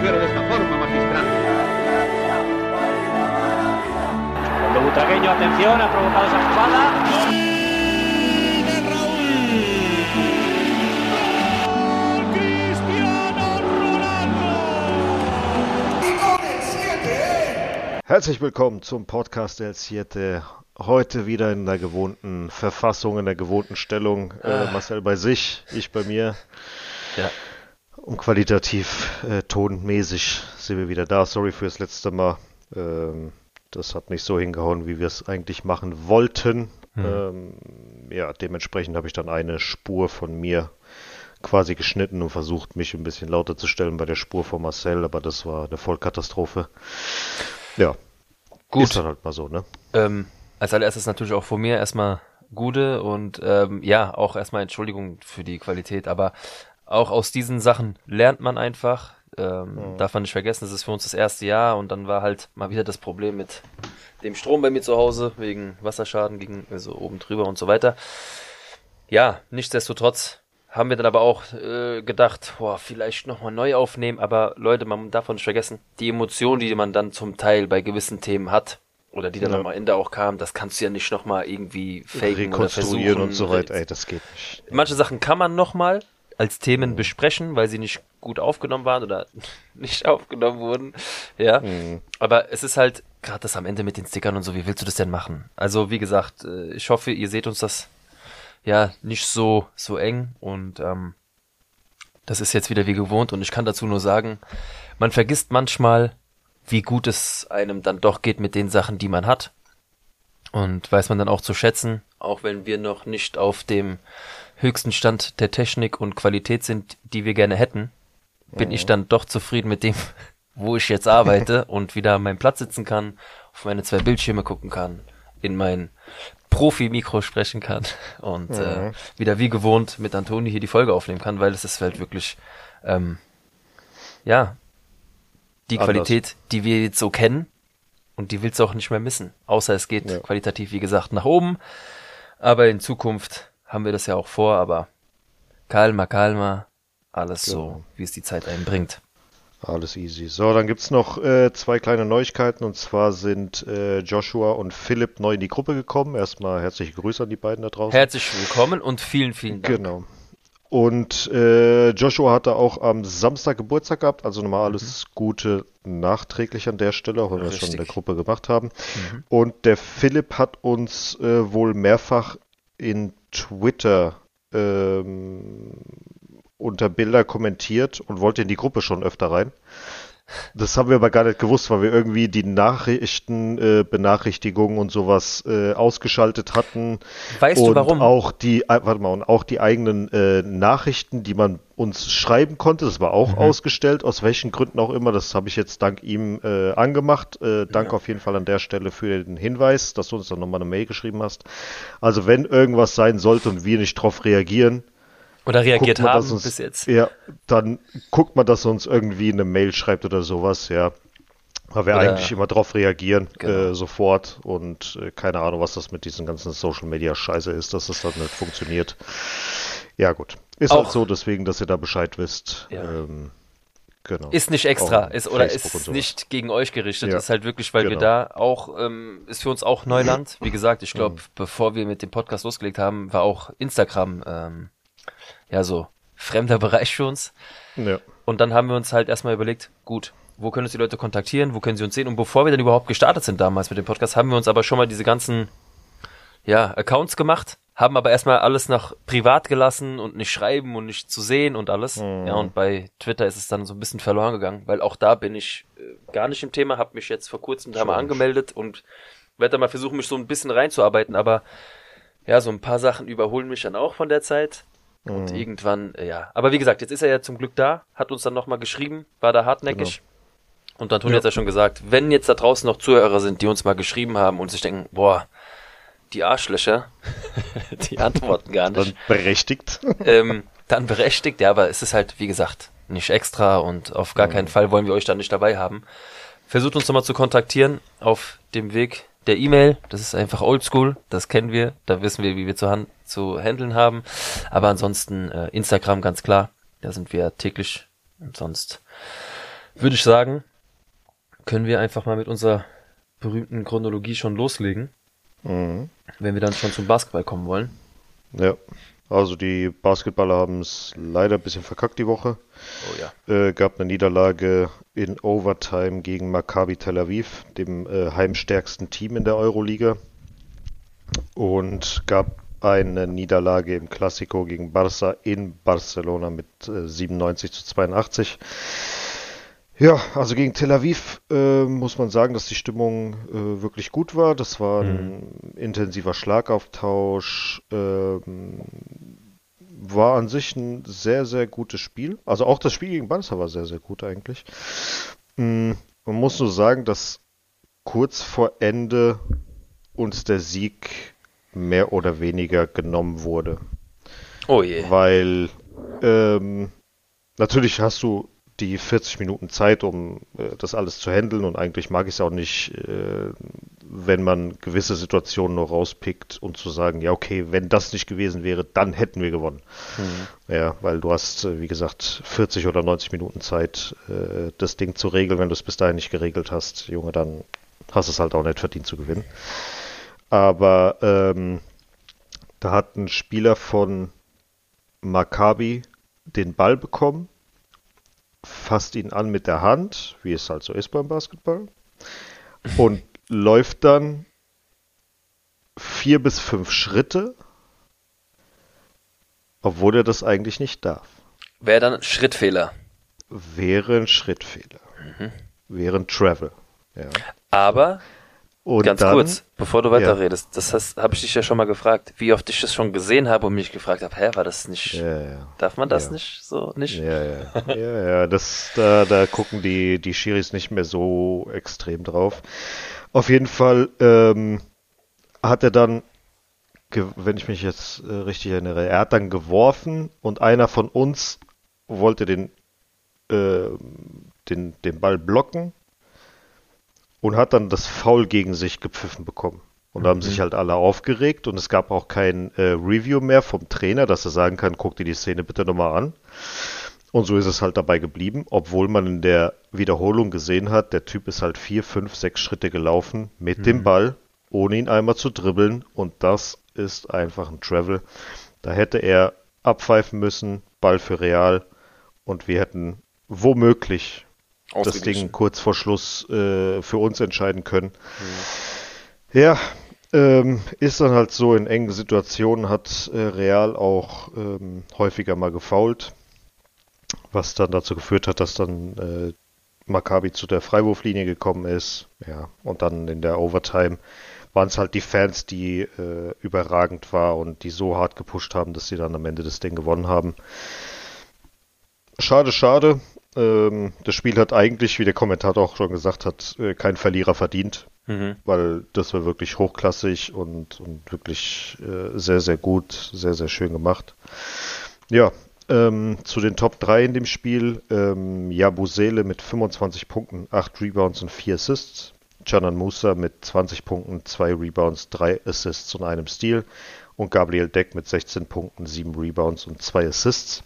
mujer de esta forma, magistral. Cuando Butragueño, atención, ha provocado esa jugada. Herzlich willkommen zum Podcast El Siete. Heute wieder in der gewohnten Verfassung, in der gewohnten Stellung. Äh, Ah. Marcel bei sich, ich bei mir. Ja. Und qualitativ, äh, tonmäßig sind wir wieder da. Sorry fürs letzte Mal. Ähm, das hat nicht so hingehauen, wie wir es eigentlich machen wollten. Hm. Ähm, ja, dementsprechend habe ich dann eine Spur von mir quasi geschnitten und versucht, mich ein bisschen lauter zu stellen bei der Spur von Marcel, aber das war eine Vollkatastrophe. Ja, Gut. ist dann halt mal so, ne? Ähm, als allererstes natürlich auch von mir erstmal Gute und ähm, ja, auch erstmal Entschuldigung für die Qualität, aber auch aus diesen Sachen lernt man einfach. Ähm, Darf man nicht vergessen, das ist für uns das erste Jahr und dann war halt mal wieder das Problem mit dem Strom bei mir zu Hause wegen Wasserschaden gegen also oben drüber und so weiter. Ja, nichtsdestotrotz haben wir dann aber auch äh, gedacht, boah, vielleicht nochmal neu aufnehmen, aber Leute, man darf nicht vergessen, die Emotionen, die man dann zum Teil bei gewissen Themen hat, oder die dann Ja. am Ende auch kamen, das kannst du ja nicht nochmal irgendwie faken oder versuchen. rekonstruieren und so weiter. Ey, das geht nicht. Manche Sachen kann man nochmal als Themen besprechen, weil sie nicht gut aufgenommen waren oder nicht aufgenommen wurden. Ja. Mhm. Aber es ist halt, gerade das am Ende mit den Stickern und so, wie willst du das denn machen? Also, wie gesagt, äh, ich hoffe, ihr seht uns das ja nicht so, so eng und ähm, das ist jetzt wieder wie gewohnt und ich kann dazu nur sagen, man vergisst manchmal, wie gut es einem dann doch geht mit den Sachen, die man hat. Und weiß man dann auch zu schätzen, auch wenn wir noch nicht auf dem höchsten Stand der Technik und Qualität sind, die wir gerne hätten, bin ich dann doch zufrieden mit dem, wo ich jetzt arbeite und wieder an meinem Platz sitzen kann, auf meine zwei Bildschirme gucken kann, in mein Profi-Mikro sprechen kann und äh, wieder wie gewohnt mit Antoni hier die Folge aufnehmen kann, weil es ist halt wirklich, ähm, ja, die Anders. Qualität, die wir jetzt so kennen und die willst du auch nicht mehr missen. Außer es geht Ja. qualitativ, wie gesagt, nach oben. Aber in Zukunft haben wir das ja auch vor, aber kalma, kalma, alles so, Genau. wie es die Zeit einbringt. Alles easy. So, dann gibt's noch äh, zwei kleine Neuigkeiten und zwar sind äh, Joshua und Philipp neu in die Gruppe gekommen. Erstmal herzliche Grüße an die beiden da draußen. Herzlich willkommen und vielen, vielen Dank. Genau. Und äh, Joshua hatte auch am Samstag Geburtstag gehabt, also nochmal alles Gute nachträglich an der Stelle, auch wenn wir es schon in der. Gruppe gemacht haben. Und der Philipp hat uns äh, wohl mehrfach in Twitter ähm, unter Bilder kommentiert und wollte in die Gruppe schon öfter rein. Das haben wir aber gar nicht gewusst, weil wir irgendwie die Nachrichten, äh, Benachrichtigungen und sowas äh, ausgeschaltet hatten. Weißt du und warum? Auch die, äh, warte mal, und auch die eigenen äh, Nachrichten, die man uns schreiben konnte, das war Mhm. auch ausgestellt, aus welchen Gründen auch immer. Das habe ich jetzt dank ihm äh, angemacht. Äh, danke auf jeden Fall an der Stelle für den Hinweis, dass du uns dann nochmal eine Mail geschrieben hast. Also wenn irgendwas sein sollte und wir nicht drauf reagieren, Oder reagiert guckt man, haben uns, bis jetzt. Ja, dann guckt man, dass er uns irgendwie eine Mail schreibt oder sowas, ja. Weil wir Oder- eigentlich immer drauf reagieren, Genau. äh, sofort. Und äh, keine Ahnung, was das mit diesen ganzen Social Media Scheiße ist, dass das dann nicht funktioniert. Ja, gut. Ist Auch- halt so, deswegen, dass ihr da Bescheid wisst. Ja. Ähm, genau. Ist nicht extra, Auch ist oder Facebook ist nicht gegen euch gerichtet, Ja, ist halt wirklich, weil wir genau. da auch, ähm, ist für uns auch Neuland. Wie gesagt, ich Mhm. glaube, bevor wir mit dem Podcast losgelegt haben, war auch Instagram, ähm, ja, so fremder Bereich für uns. Ja. Und dann haben wir uns halt erstmal überlegt, gut, wo können uns die Leute kontaktieren, wo können sie uns sehen? Und bevor wir dann überhaupt gestartet sind damals mit dem Podcast, haben wir uns aber schon mal diese ganzen, ja, Accounts gemacht, haben aber erstmal alles nach privat gelassen und nicht schreiben und nicht zu sehen und alles. Ja, und bei Twitter ist es dann so ein bisschen verloren gegangen, weil auch da bin ich äh, gar nicht im Thema, habe mich jetzt vor kurzem da mal angemeldet und werde da mal versuchen, mich so ein bisschen reinzuarbeiten, aber ja, so ein paar Sachen überholen mich dann auch von der Zeit. Und irgendwann, äh, ja. Aber wie gesagt, jetzt ist er ja zum Glück da, hat uns dann nochmal geschrieben, war da hartnäckig. Und Antonio Ja. hat ja schon gesagt, wenn jetzt da draußen noch Zuhörer sind, die uns mal geschrieben haben und sich denken, boah, die Arschlöcher, die antworten gar Dann nicht, berechtigt. ähm, dann berechtigt, ja, aber es ist halt, wie gesagt, nicht extra und auf gar keinen Fall wollen wir euch da nicht dabei haben. Versucht uns nochmal zu kontaktieren auf dem Weg der E-Mail. Das ist einfach oldschool, das kennen wir, da wissen wir, wie wir zu, han zu handeln haben. Aber ansonsten äh, Instagram ganz klar, da sind wir täglich und sonst würde ich sagen, können wir einfach mal mit unserer berühmten Chronologie schon loslegen, Mhm. wenn wir dann schon zum Basketball kommen wollen. Ja, also die Basketballer haben es leider ein bisschen verkackt die Woche. Oh ja. Äh, gab eine Niederlage in Overtime gegen Maccabi Tel Aviv, dem äh, heimstärksten Team in der Euroliga. Und gab eine Niederlage im Classico gegen Barça in Barcelona mit äh, 97 zu 82. Ja, also gegen Tel Aviv äh, muss man sagen, dass die Stimmung äh, wirklich gut war. Das war ein intensiver Schlagauftausch. Ähm, war an sich ein sehr, sehr gutes Spiel. Also auch das Spiel gegen Barca war sehr, sehr gut eigentlich. Mm, Man muss nur sagen, dass kurz vor Ende uns der Sieg mehr oder weniger genommen wurde. Oh je. Weil ähm, natürlich hast du die 40 Minuten Zeit, um äh, das alles zu handeln und eigentlich mag ich es auch nicht, äh, wenn man gewisse Situationen nur rauspickt und zu sagen, ja okay, wenn das nicht gewesen wäre, dann hätten wir gewonnen. Ja, weil du hast, äh, wie gesagt, 40 oder 90 Minuten Zeit, äh, das Ding zu regeln. Wenn du es bis dahin nicht geregelt hast, Junge, dann hast du es halt auch nicht verdient zu gewinnen. Aber ähm, da hat ein Spieler von Maccabi den Ball bekommen, fasst ihn an mit der Hand, wie es halt so ist beim Basketball, und läuft dann vier bis fünf Schritte, obwohl er das eigentlich nicht darf. Wäre dann Schrittfehler. Wäre ein Schrittfehler. Wäre ein Travel. Ja. Aber Und ganz dann, kurz, bevor du Ja. weiterredest, das heißt, habe ich dich ja schon mal gefragt, wie oft ich das schon gesehen habe und mich gefragt habe, hä, war das nicht, Ja, ja. darf man das Ja. nicht so nicht? Ja, ja, ja, ja, das, da, da gucken die, die Schiris nicht mehr so extrem drauf. Auf jeden Fall ähm, hat er dann, wenn ich mich jetzt äh, richtig erinnere, er hat dann geworfen und einer von uns wollte den, äh, den, den Ball blocken und hat dann das Foul gegen sich gepfiffen bekommen. Und da haben sich halt alle aufgeregt und es gab auch kein äh, Review mehr vom Trainer, dass er sagen kann, guck dir die Szene bitte nochmal an. Und so ist es halt dabei geblieben, obwohl man in der Wiederholung gesehen hat, der Typ ist halt vier, fünf, sechs Schritte gelaufen mit dem Ball, ohne ihn einmal zu dribbeln. Und das ist einfach ein Travel. Da hätte er abpfeifen müssen, Ball für Real. Und wir hätten womöglich das. Ding kurz vor Schluss äh, für uns entscheiden können. Ja, ähm, ist dann halt so, in engen Situationen hat äh, Real auch ähm, häufiger mal gefoult, was dann dazu geführt hat, dass dann äh, Maccabi zu der Freiwurflinie gekommen ist. Ja, und dann in der Overtime waren es halt die Fans, die äh, überragend war und die so hart gepusht haben, dass sie dann am Ende das Ding gewonnen haben. Schade, schade. Ähm, das Spiel hat eigentlich, wie der Kommentator auch schon gesagt hat, äh, kein Verlierer verdient, Mhm. weil das war wirklich hochklassig und, und wirklich äh, sehr, sehr gut, sehr, sehr schön gemacht. Ja, ähm, zu den Top 3 in dem Spiel. Ähm, Jabusele mit 25 Punkten, 8 Rebounds und 4 Assists. Canan Musa mit 20 Punkten, 2 Rebounds, 3 Assists und einem Steal. Und Gabriel Deck mit 16 Punkten, 7 Rebounds und 2 Assists.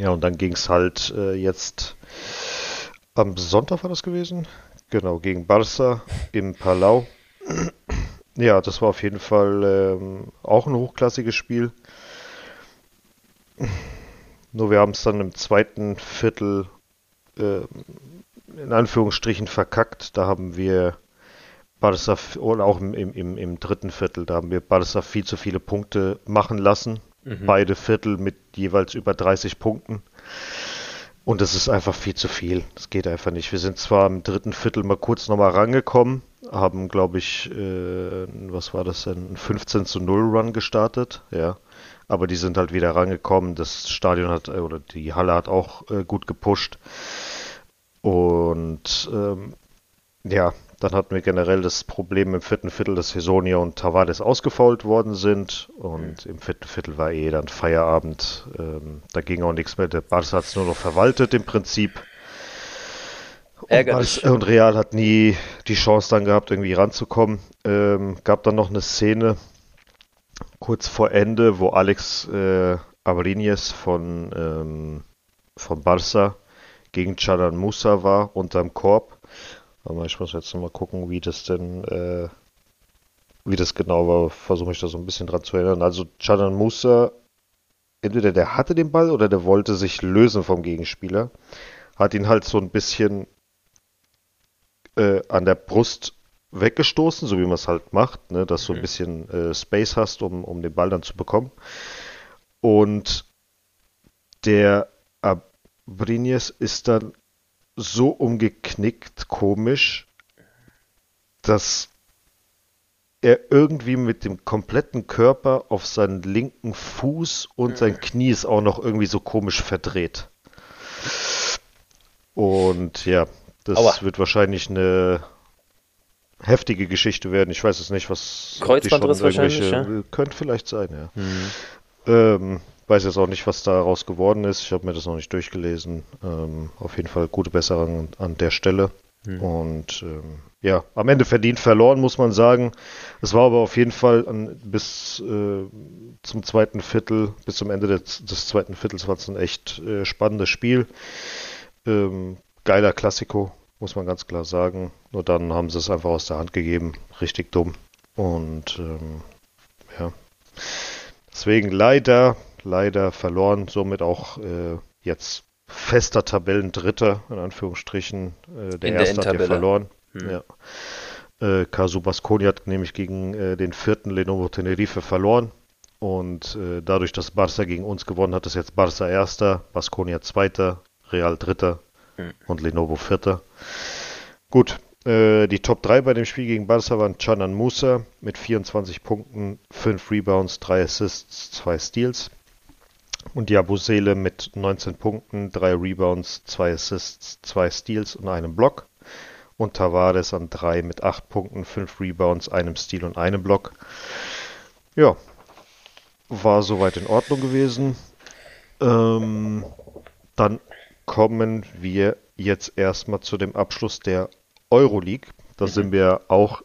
Ja, und dann ging es halt äh, jetzt am Sonntag war das gewesen? Genau, gegen Barça im Palau. Ja, das war auf jeden Fall ähm, auch ein hochklassiges Spiel. Nur wir haben es dann im zweiten Viertel äh, in Anführungsstrichen verkackt. Da haben wir Barca und auch im, im, im dritten Viertel, da haben wir Barca viel zu viele Punkte machen lassen. Beide Viertel mit jeweils über 30 Punkten. Und das ist einfach viel zu viel. Das geht einfach nicht. Wir sind zwar im dritten Viertel mal kurz nochmal rangekommen, haben, glaube ich, äh, was war das denn, ein 15 zu 0 Run gestartet, ja. Aber die sind halt wieder rangekommen. Das Stadion hat, äh, oder die Halle hat auch äh, gut gepusht. Und ähm, ja, dann hatten wir generell das Problem im vierten Viertel, dass Hesonia und Tavares ausgefault worden sind. Und im vierten Viertel war eh dann Feierabend. Ähm, da ging auch nichts mehr. Der Barca hat es nur noch verwaltet im Prinzip. Und, und Real hat nie die Chance dann gehabt, irgendwie ranzukommen. Ähm, gab dann noch eine Szene kurz vor Ende, wo Alex äh, Abrines von, ähm, von Barca gegen Chanan Musa war unterm Korb. Aber ich muss jetzt nochmal gucken, wie das denn, äh, wie das genau war. Versuche mich da so ein bisschen dran zu erinnern. Also Chanan Musa, entweder der hatte den Ball oder der wollte sich lösen vom Gegenspieler. Hat ihn halt so ein bisschen äh, an der Brust weggestoßen, so wie man es halt macht, ne, dass du ein bisschen äh, Space hast, um, um den Ball dann zu bekommen. Und der Abrinies ist dann so umgeknickt, komisch, dass er irgendwie mit dem kompletten Körper auf seinen linken Fuß und sein Knie ist auch noch irgendwie so komisch verdreht. Und ja, das Aua. wird wahrscheinlich eine heftige Geschichte werden. Ich weiß es nicht, was Kreuzbandriss wahrscheinlich, irgendwelche- Könnte vielleicht sein, ja. Ähm, weiß jetzt auch nicht, was daraus geworden ist. Ich habe mir das noch nicht durchgelesen. Ähm, auf jeden Fall gute Besserung an der Stelle. Und ähm, ja, am Ende verdient verloren, muss man sagen. Es war aber auf jeden Fall an, bis äh, zum zweiten Viertel, bis zum Ende des, des zweiten Viertels war es ein echt äh, spannendes Spiel. Ähm, geiler Klassiko, muss man ganz klar sagen. Nur dann haben sie es einfach aus der Hand gegeben. Richtig dumm. Und ähm, ja. Deswegen leider, leider verloren. Somit auch äh, jetzt fester Tabellendritter, in Anführungsstrichen. Äh, der In der erste hat ja verloren. Hm. Ja. Äh, Casu Basconi hat nämlich gegen äh, den vierten Lenovo Tenerife verloren. Und äh, dadurch, dass Barca gegen uns gewonnen hat, ist jetzt Barca erster, Baskonia zweiter, Real dritter Hm. und Lenovo vierter. Gut, äh, die Top 3 bei dem Spiel gegen Barca waren Canan Musa mit 24 Punkten, 5 Rebounds, 3 Assists, 2 Steals. Und Jabusele mit 19 Punkten, 3 Rebounds, 2 Assists, 2 Steals und einem Block. Und Tavares an 3 mit 8 Punkten, 5 Rebounds, einem Steal und einem Block. Ja, war soweit in Ordnung gewesen. Ähm, dann kommen wir jetzt erstmal zu dem Abschluss der Euroleague. Da sind wir auch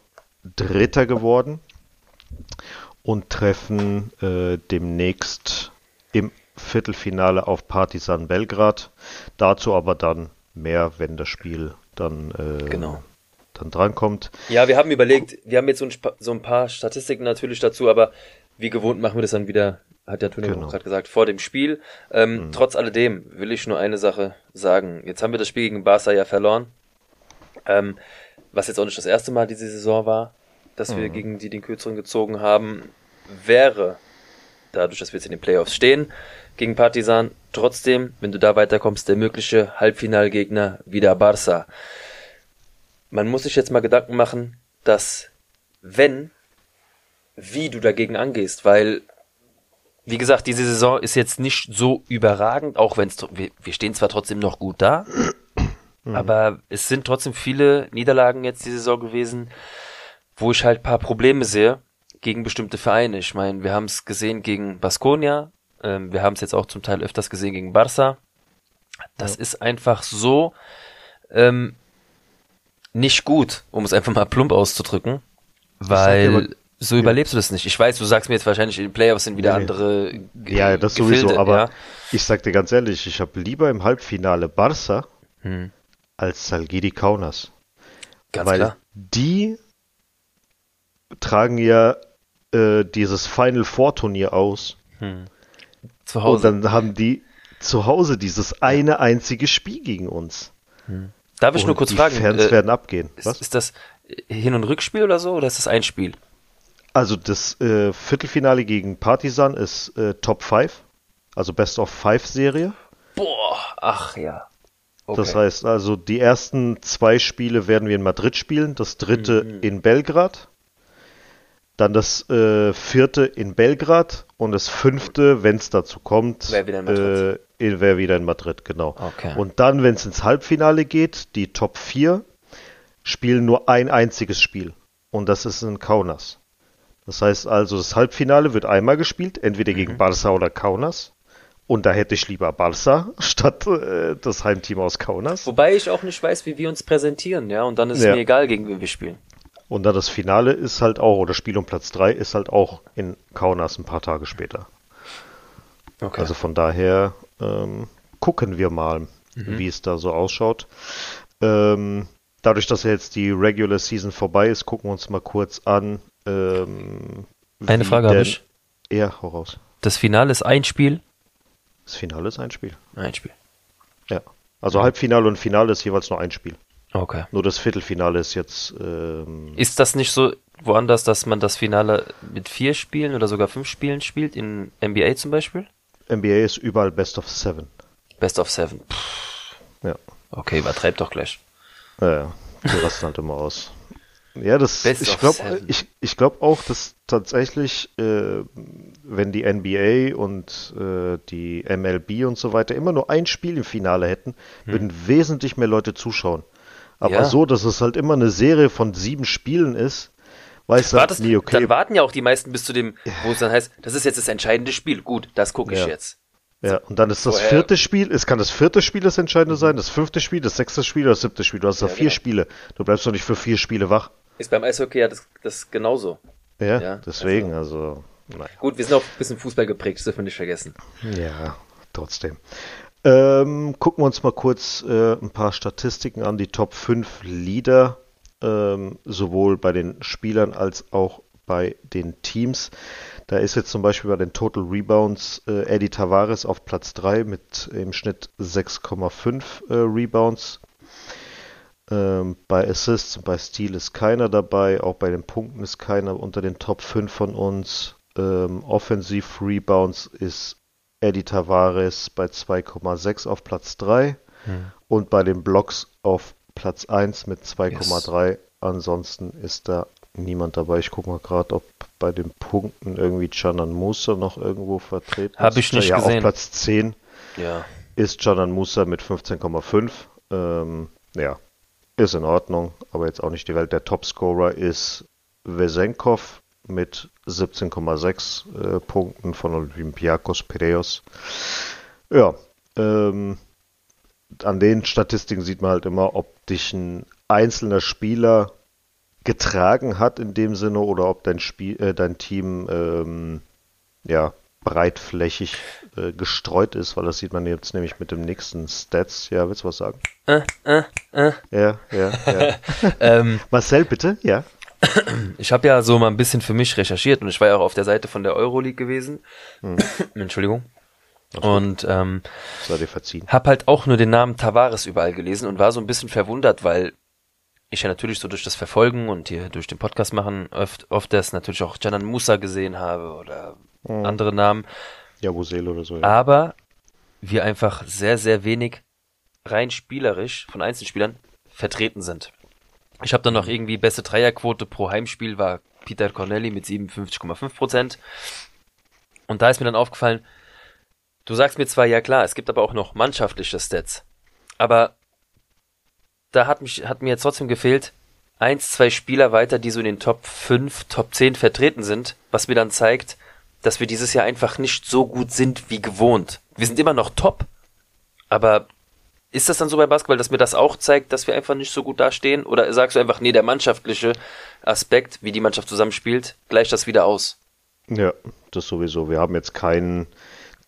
Dritter geworden und treffen äh, demnächst im Viertelfinale auf Partizan Belgrad. Dazu aber dann mehr, wenn das Spiel dann, äh, Genau. dann drankommt. Ja, wir haben überlegt, wir haben jetzt so ein, so ein paar Statistiken natürlich dazu, aber wie gewohnt machen wir das dann wieder, hat der Tony Genau. auch gerade gesagt, vor dem Spiel. Ähm, Trotz alledem will ich nur eine Sache sagen. Jetzt haben wir das Spiel gegen Barca ja verloren, ähm, was jetzt auch nicht das erste Mal diese Saison war, dass wir gegen die den Kürzeren gezogen haben. Wäre, dadurch, dass wir jetzt in den Playoffs stehen, gegen Partizan, trotzdem, wenn du da weiterkommst, der mögliche Halbfinalgegner wieder Barca man muss sich jetzt mal Gedanken machen, dass wenn, wie du dagegen angehst, weil, wie gesagt, diese Saison ist jetzt nicht so überragend, auch wenn es, wir, wir stehen zwar trotzdem noch gut da, aber es sind trotzdem viele Niederlagen jetzt die Saison gewesen, wo ich halt paar Probleme sehe gegen bestimmte Vereine. Ich meine, wir haben es gesehen gegen Baskonia, ähm, wir haben es jetzt auch zum Teil öfters gesehen gegen Barca. Das ist einfach so, ähm, nicht gut, um es einfach mal plump auszudrücken, weil so überlebst du das nicht. Ich weiß, du sagst mir jetzt wahrscheinlich, in den Playoffs sind wieder Nee, nee. andere Ge- Ja, das Gefilde, sowieso, aber ja. ich sag dir ganz ehrlich, ich habe lieber im Halbfinale Barca Hm. als Salgiri Kaunas. Ganz weil klar. die tragen ja äh, dieses Final Four Turnier aus Zu und Hause. dann haben die zu Hause dieses eine einzige Spiel gegen uns. Darf ich und nur kurz die fragen, Fans äh, werden abgehen. ist, Was? ist das Hin- und Rückspiel oder so, oder ist das ein Spiel? Also das äh, Viertelfinale gegen Partizan ist äh, Top 5, also Best of Five Serie. Boah, ach ja. Okay. Das heißt also, die ersten zwei Spiele werden wir in Madrid spielen, das dritte Mhm. in Belgrad, dann das äh, vierte in Belgrad und das fünfte, wenn es dazu kommt, Wär wieder in Madrid. äh, in- wär wieder in Madrid, genau. Okay. Und dann, wenn es ins Halbfinale geht, die Top 4 spielen nur ein einziges Spiel und das ist in Kaunas. Das heißt also, das Halbfinale wird einmal gespielt, entweder Mhm. gegen Barca oder Kaunas. Und da hätte ich lieber Barca statt äh, das Heimteam aus Kaunas. Wobei ich auch nicht weiß, wie wir uns präsentieren, ja, und dann ist Ja. mir egal, gegen wen wir spielen. Und dann das Finale ist halt auch, oder Spiel um Platz 3 ist halt auch in Kaunas ein paar Tage später. Okay. Also von daher ähm, gucken wir mal. mhm. wie es da so ausschaut. Ähm, dadurch, dass jetzt die Regular Season vorbei ist, gucken wir uns mal kurz an. Ähm, Eine Frage habe ich. Ja, raus. Das Finale ist ein Spiel? Das Finale ist ein Spiel. Ein Spiel. Ja. Also Halbfinale und Finale ist jeweils nur ein Spiel. Okay. Nur das Viertelfinale ist jetzt. Ähm, ist das nicht so woanders, dass man das Finale mit vier Spielen oder sogar fünf Spielen spielt? In NBA zum Beispiel? NBA ist überall Best of Seven. Best of Seven. Pff. Ja. Okay, übertreibt doch gleich. Ja, ja. Die rasten halt immer aus. Ja, das, Best ich glaube ich, ich glaub auch, dass tatsächlich, äh, wenn die NBA und äh, die MLB und so weiter immer nur ein Spiel im Finale hätten, hm. würden wesentlich mehr Leute zuschauen. Aber ja. so, dass es halt immer eine Serie von sieben Spielen ist, weiß du halt nie, okay. Dann warten ja auch die meisten bis zu dem, wo es dann heißt, das ist jetzt das entscheidende Spiel. Gut, das gucke ich ja. jetzt. Ja, und dann ist das Vorher. vierte Spiel, es kann das vierte Spiel das entscheidende sein, das fünfte Spiel, das sechste Spiel oder das siebte Spiel. Du hast ja, vier genau. Spiele. Du bleibst doch nicht für vier Spiele wach. Ist beim Eishockey ja das, das genauso. Ja, ja deswegen, also. also Gut, wir sind auch ein bisschen Fußball geprägt, das dürfen wir nicht vergessen. Ja, trotzdem. Ähm, gucken wir uns mal kurz äh, ein paar Statistiken an, die Top 5 Leader, ähm, sowohl bei den Spielern als auch bei den Teams. Da ist jetzt zum Beispiel bei den Total Rebounds äh, Eddie Tavares auf Platz 3 mit im Schnitt 6,5 äh, Rebounds. Ähm, bei Assists und bei Steal ist keiner dabei, auch bei den Punkten ist keiner unter den Top 5 von uns. Ähm, Offensiv Rebounds ist Eddie Tavares bei 2,6 auf Platz 3 hm. und bei den Blocks auf Platz 1 mit 2,3. Yes. Ansonsten ist da niemand dabei. Ich gucke mal gerade, ob bei den Punkten irgendwie Canan Musa noch irgendwo vertreten Habe ich nicht ja, gesehen. Auf Platz 10 ja. ist Canan Musa mit 15,5. Ähm, ja, ist in Ordnung, aber jetzt auch nicht die Welt. Der Topscorer ist Vesenkov mit 17,6 äh, Punkten von Olympiakos Piraeus. Ja, ähm, an den Statistiken sieht man halt immer, ob dich ein einzelner Spieler getragen hat in dem Sinne oder ob dein Spiel, äh, dein Team ähm, ja breitflächig äh, gestreut ist, weil das sieht man jetzt nämlich mit dem nächsten Stats. Ja, willst du was sagen? Äh, äh, äh. Ja, ja, ja. ähm, Marcel, bitte, ja. Ich habe ja so mal ein bisschen für mich recherchiert und ich war ja auch auf der Seite von der Euroleague gewesen. Hm. Entschuldigung. Und ähm, Sei dir verziehen. hab halt auch nur den Namen Tavares überall gelesen und war so ein bisschen verwundert, weil ich ja natürlich so durch das Verfolgen und hier durch den Podcast machen oft, oft das natürlich auch Janan Musa gesehen habe oder mhm. andere Namen. Ja, Wusel oder so. Ja. Aber wir einfach sehr, sehr wenig rein spielerisch von Einzelspielern vertreten sind. Ich habe dann noch irgendwie beste Dreierquote pro Heimspiel war Peter Cornelli mit 57,5 Prozent. Und da ist mir dann aufgefallen, du sagst mir zwar, ja klar, es gibt aber auch noch mannschaftliche Stats. Aber da hat mich, hat mir jetzt trotzdem gefehlt, eins, zwei Spieler weiter, die so in den Top 5, Top 10 vertreten sind, was mir dann zeigt, dass wir dieses Jahr einfach nicht so gut sind wie gewohnt. Wir sind immer noch top, aber ist das dann so bei Basketball, dass mir das auch zeigt, dass wir einfach nicht so gut dastehen? Oder sagst du einfach, nee, der mannschaftliche Aspekt, wie die Mannschaft zusammenspielt, gleicht das wieder aus? Ja, das sowieso. Wir haben jetzt keinen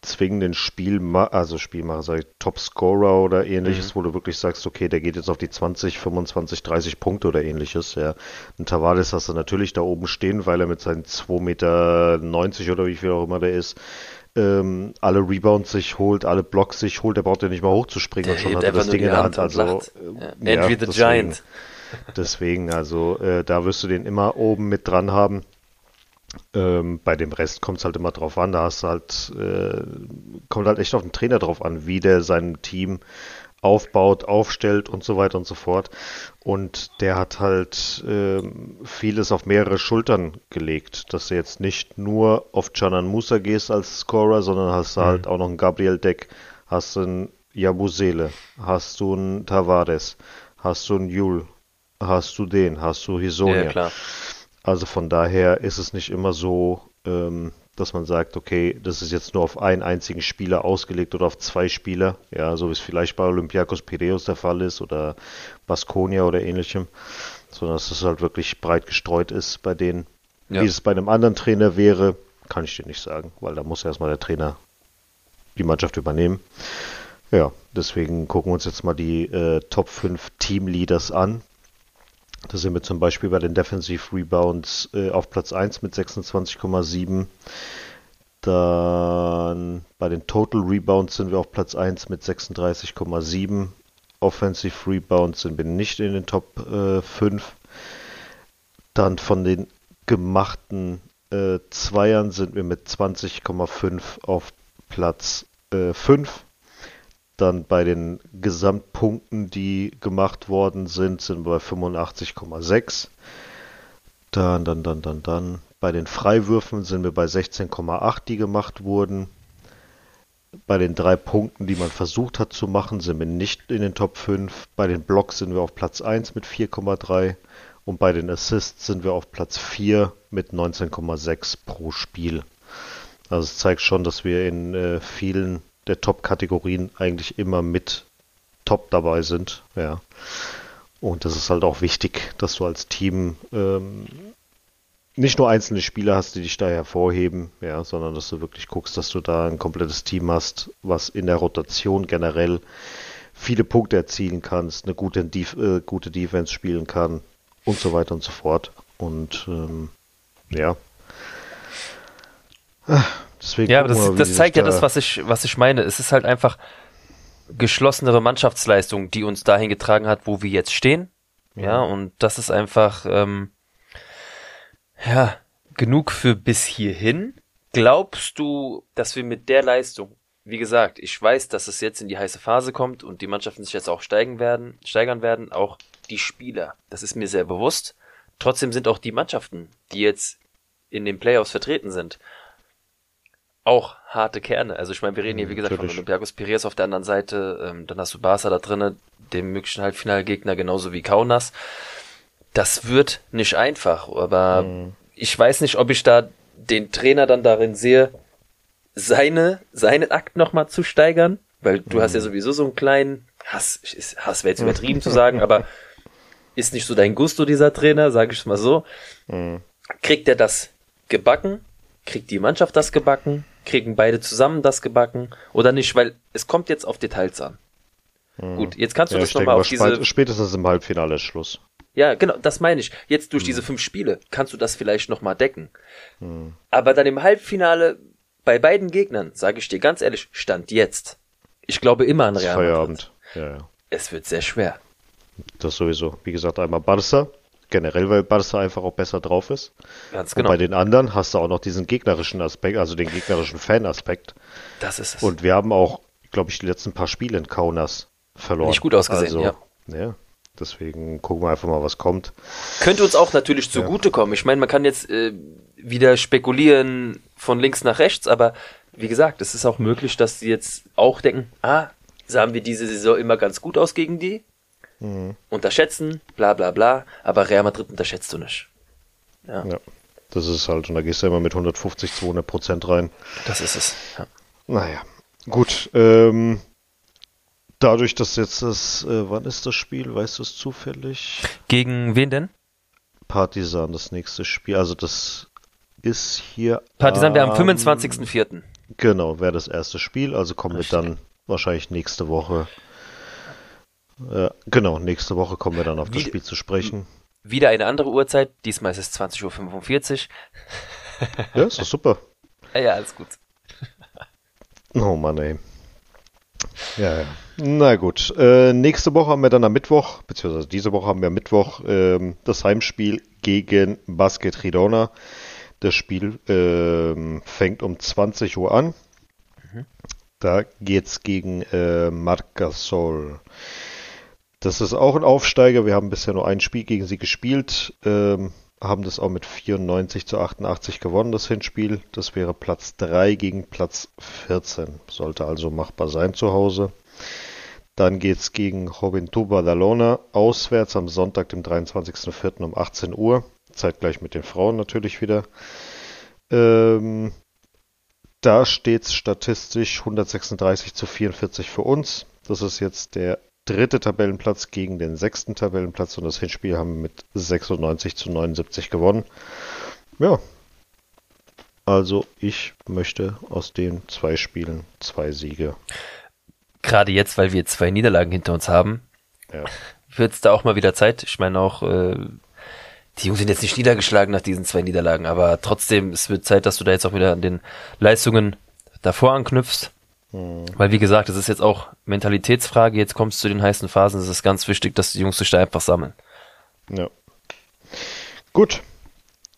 zwingenden Spielmacher, also Spielmacher, sag ich, Topscorer oder ähnliches, mhm. wo du wirklich sagst, okay, der geht jetzt auf die 20, 25, 30 Punkte oder ähnliches, ja. Ein Tavares hast du natürlich da oben stehen, weil er mit seinen 2,90 Meter oder wie viel auch immer der ist, ähm, alle Rebounds sich holt, alle Blocks sich holt, der braucht ja nicht mal hochzuspringen der und schon hat er das Ding in der Hand. Also, äh, ja, Andrew the deswegen, Giant. Deswegen, also äh, da wirst du den immer oben mit dran haben. Ähm, bei dem Rest kommt es halt immer drauf an. Da hast du halt, äh, kommt halt echt auf den Trainer drauf an, wie der sein Team aufbaut, aufstellt und so weiter und so fort. Und der hat halt äh, vieles auf mehrere Schultern gelegt, dass du jetzt nicht nur auf Canan Musa gehst als Scorer, sondern hast mhm. halt auch noch einen Gabriel Deck, hast du einen Jabusele, hast du einen Tavares, hast du einen Jul, hast du den, hast du Hisonia. Ja, klar. Also von daher ist es nicht immer so, ähm, dass man sagt, okay, das ist jetzt nur auf einen einzigen Spieler ausgelegt oder auf zwei Spieler, ja, so wie es vielleicht bei Olympiakos Piraeus der Fall ist oder Baskonia oder ähnlichem, sondern dass es halt wirklich breit gestreut ist bei denen. Ja. Wie es bei einem anderen Trainer wäre, kann ich dir nicht sagen, weil da muss erstmal der Trainer die Mannschaft übernehmen. Ja, deswegen gucken wir uns jetzt mal die äh, Top 5 Teamleaders an. Da sind wir zum Beispiel bei den Defensive Rebounds äh, auf Platz 1 mit 26,7. Dann bei den Total Rebounds sind wir auf Platz 1 mit 36,7. Offensive Rebounds sind wir nicht in den Top äh, 5. Dann von den gemachten äh, Zweiern sind wir mit 20,5 auf Platz äh, 5. Dann bei den Gesamtpunkten, die gemacht worden sind, sind wir bei 85,6. Dann, dann, dann, dann, dann. Bei den Freiwürfen sind wir bei 16,8, die gemacht wurden. Bei den drei Punkten, die man versucht hat zu machen, sind wir nicht in den Top 5. Bei den Blocks sind wir auf Platz 1 mit 4,3 und bei den Assists sind wir auf Platz 4 mit 19,6 pro Spiel. Also es zeigt schon, dass wir in äh, vielen der Top-Kategorien eigentlich immer mit Top dabei sind. Ja. Und das ist halt auch wichtig, dass du als Team ähm, nicht nur einzelne Spieler hast, die dich da hervorheben, ja, sondern dass du wirklich guckst, dass du da ein komplettes Team hast, was in der Rotation generell viele Punkte erzielen kannst, eine gute, äh, gute Defense spielen kann und so weiter und so fort. Und ähm, ja. Deswegen ja, aber das, das zeigt ja da das, was ich, was ich meine. Es ist halt einfach geschlossenere Mannschaftsleistung, die uns dahin getragen hat, wo wir jetzt stehen. Ja, ja und das ist einfach, ähm, ja, genug für bis hierhin. Glaubst du, dass wir mit der Leistung, wie gesagt, ich weiß, dass es jetzt in die heiße Phase kommt und die Mannschaften sich jetzt auch steigen werden, steigern werden, auch die Spieler. Das ist mir sehr bewusst. Trotzdem sind auch die Mannschaften, die jetzt in den Playoffs vertreten sind, auch harte Kerne. Also ich meine, wir reden hier, wie gesagt, Natürlich. von Olympiakos Piraeus auf der anderen Seite, ähm, dann hast du Barca da drinnen, dem möglichen Halbfinalgegner, genauso wie Kaunas. Das wird nicht einfach, aber mhm. ich weiß nicht, ob ich da den Trainer dann darin sehe, seine, seinen Akt nochmal zu steigern, weil du mhm. hast ja sowieso so einen kleinen Hass, Hass wäre jetzt übertrieben zu sagen, aber ist nicht so dein Gusto, dieser Trainer, sage ich es mal so. Mhm. Kriegt er das gebacken? Kriegt die Mannschaft das gebacken? Kriegen beide zusammen das gebacken oder nicht, weil es kommt jetzt auf Details an. Hm. Gut, jetzt kannst du ja, das nochmal auf diese... Spätestens im Halbfinale ist Schluss. Ja, genau, das meine ich. Jetzt durch hm. diese fünf Spiele kannst du das vielleicht nochmal decken. Hm. Aber dann im Halbfinale bei beiden Gegnern, sage ich dir ganz ehrlich, stand jetzt. Ich glaube immer an Real Feierabend. Ja, ja. Es wird sehr schwer. Das sowieso. Wie gesagt, einmal Barca, generell, weil Barca einfach auch besser drauf ist. Ganz genau. Und bei den anderen hast du auch noch diesen gegnerischen Aspekt, also den gegnerischen Fan-Aspekt. Das ist es. Und wir haben auch, glaube ich, die letzten paar Spiele in Kaunas verloren. Nicht gut ausgesehen, also, ja. ja. Deswegen gucken wir einfach mal, was kommt. Könnte uns auch natürlich zugutekommen. Ich meine, man kann jetzt äh, wieder spekulieren von links nach rechts, aber wie gesagt, es ist auch möglich, dass sie jetzt auch denken, ah, sahen wir diese Saison immer ganz gut aus gegen die. Mhm. Unterschätzen, bla bla bla, aber Real Madrid unterschätzt du nicht. Ja. ja. Das ist halt, und da gehst du immer mit 150, 200 Prozent rein. Das ist es, ja. Naja, gut. Ähm, dadurch, dass jetzt das, äh, wann ist das Spiel? Weißt du es zufällig? Gegen wen denn? Partisan, das nächste Spiel. Also das ist hier. Partisan wäre am 25.04. Genau, wäre das erste Spiel. Also kommen Richtig. wir dann wahrscheinlich nächste Woche äh, genau, nächste Woche kommen wir dann auf das Spiel zu sprechen. Wieder eine andere Uhrzeit, diesmal ist es 20.45 Uhr. ja, ist doch super. Ja, ja, alles gut. oh Mann, ey. Ja, ja. Na gut. Äh, nächste Woche haben wir dann am Mittwoch, beziehungsweise diese Woche haben wir am Mittwoch äh, das Heimspiel gegen Basket Ridona. Das Spiel äh, fängt um 20 Uhr an. Mhm. Da geht's gegen äh, Marcasol. Das ist auch ein Aufsteiger. Wir haben bisher nur ein Spiel gegen sie gespielt, ähm, haben das auch mit 94 zu 88 gewonnen, das Hinspiel. Das wäre Platz 3 gegen Platz 14. Sollte also machbar sein zu Hause. Dann geht es gegen Juventud Badalona auswärts am Sonntag, dem 23.04. um 18 Uhr. Zeitgleich mit den Frauen natürlich wieder. Ähm, da steht es statistisch 136 zu 44 für uns. Das ist jetzt der dritte Tabellenplatz gegen den sechsten Tabellenplatz und das Hinspiel haben wir mit 96 zu 79 gewonnen. Ja. Also ich möchte aus den zwei Spielen zwei Siege. gerade jetzt, weil wir zwei Niederlagen hinter uns haben, Ja. wird es da auch mal wieder Zeit. Ich meine auch, äh, die Jungs sind jetzt nicht niedergeschlagen nach diesen zwei Niederlagen, aber trotzdem, es wird Zeit, dass du da jetzt auch wieder an den Leistungen davor anknüpfst. Weil, wie gesagt, es ist jetzt auch Mentalitätsfrage. Jetzt kommst du zu den heißen Phasen. Es ist ganz wichtig, dass die Jungs sich da einfach sammeln. Ja. Gut.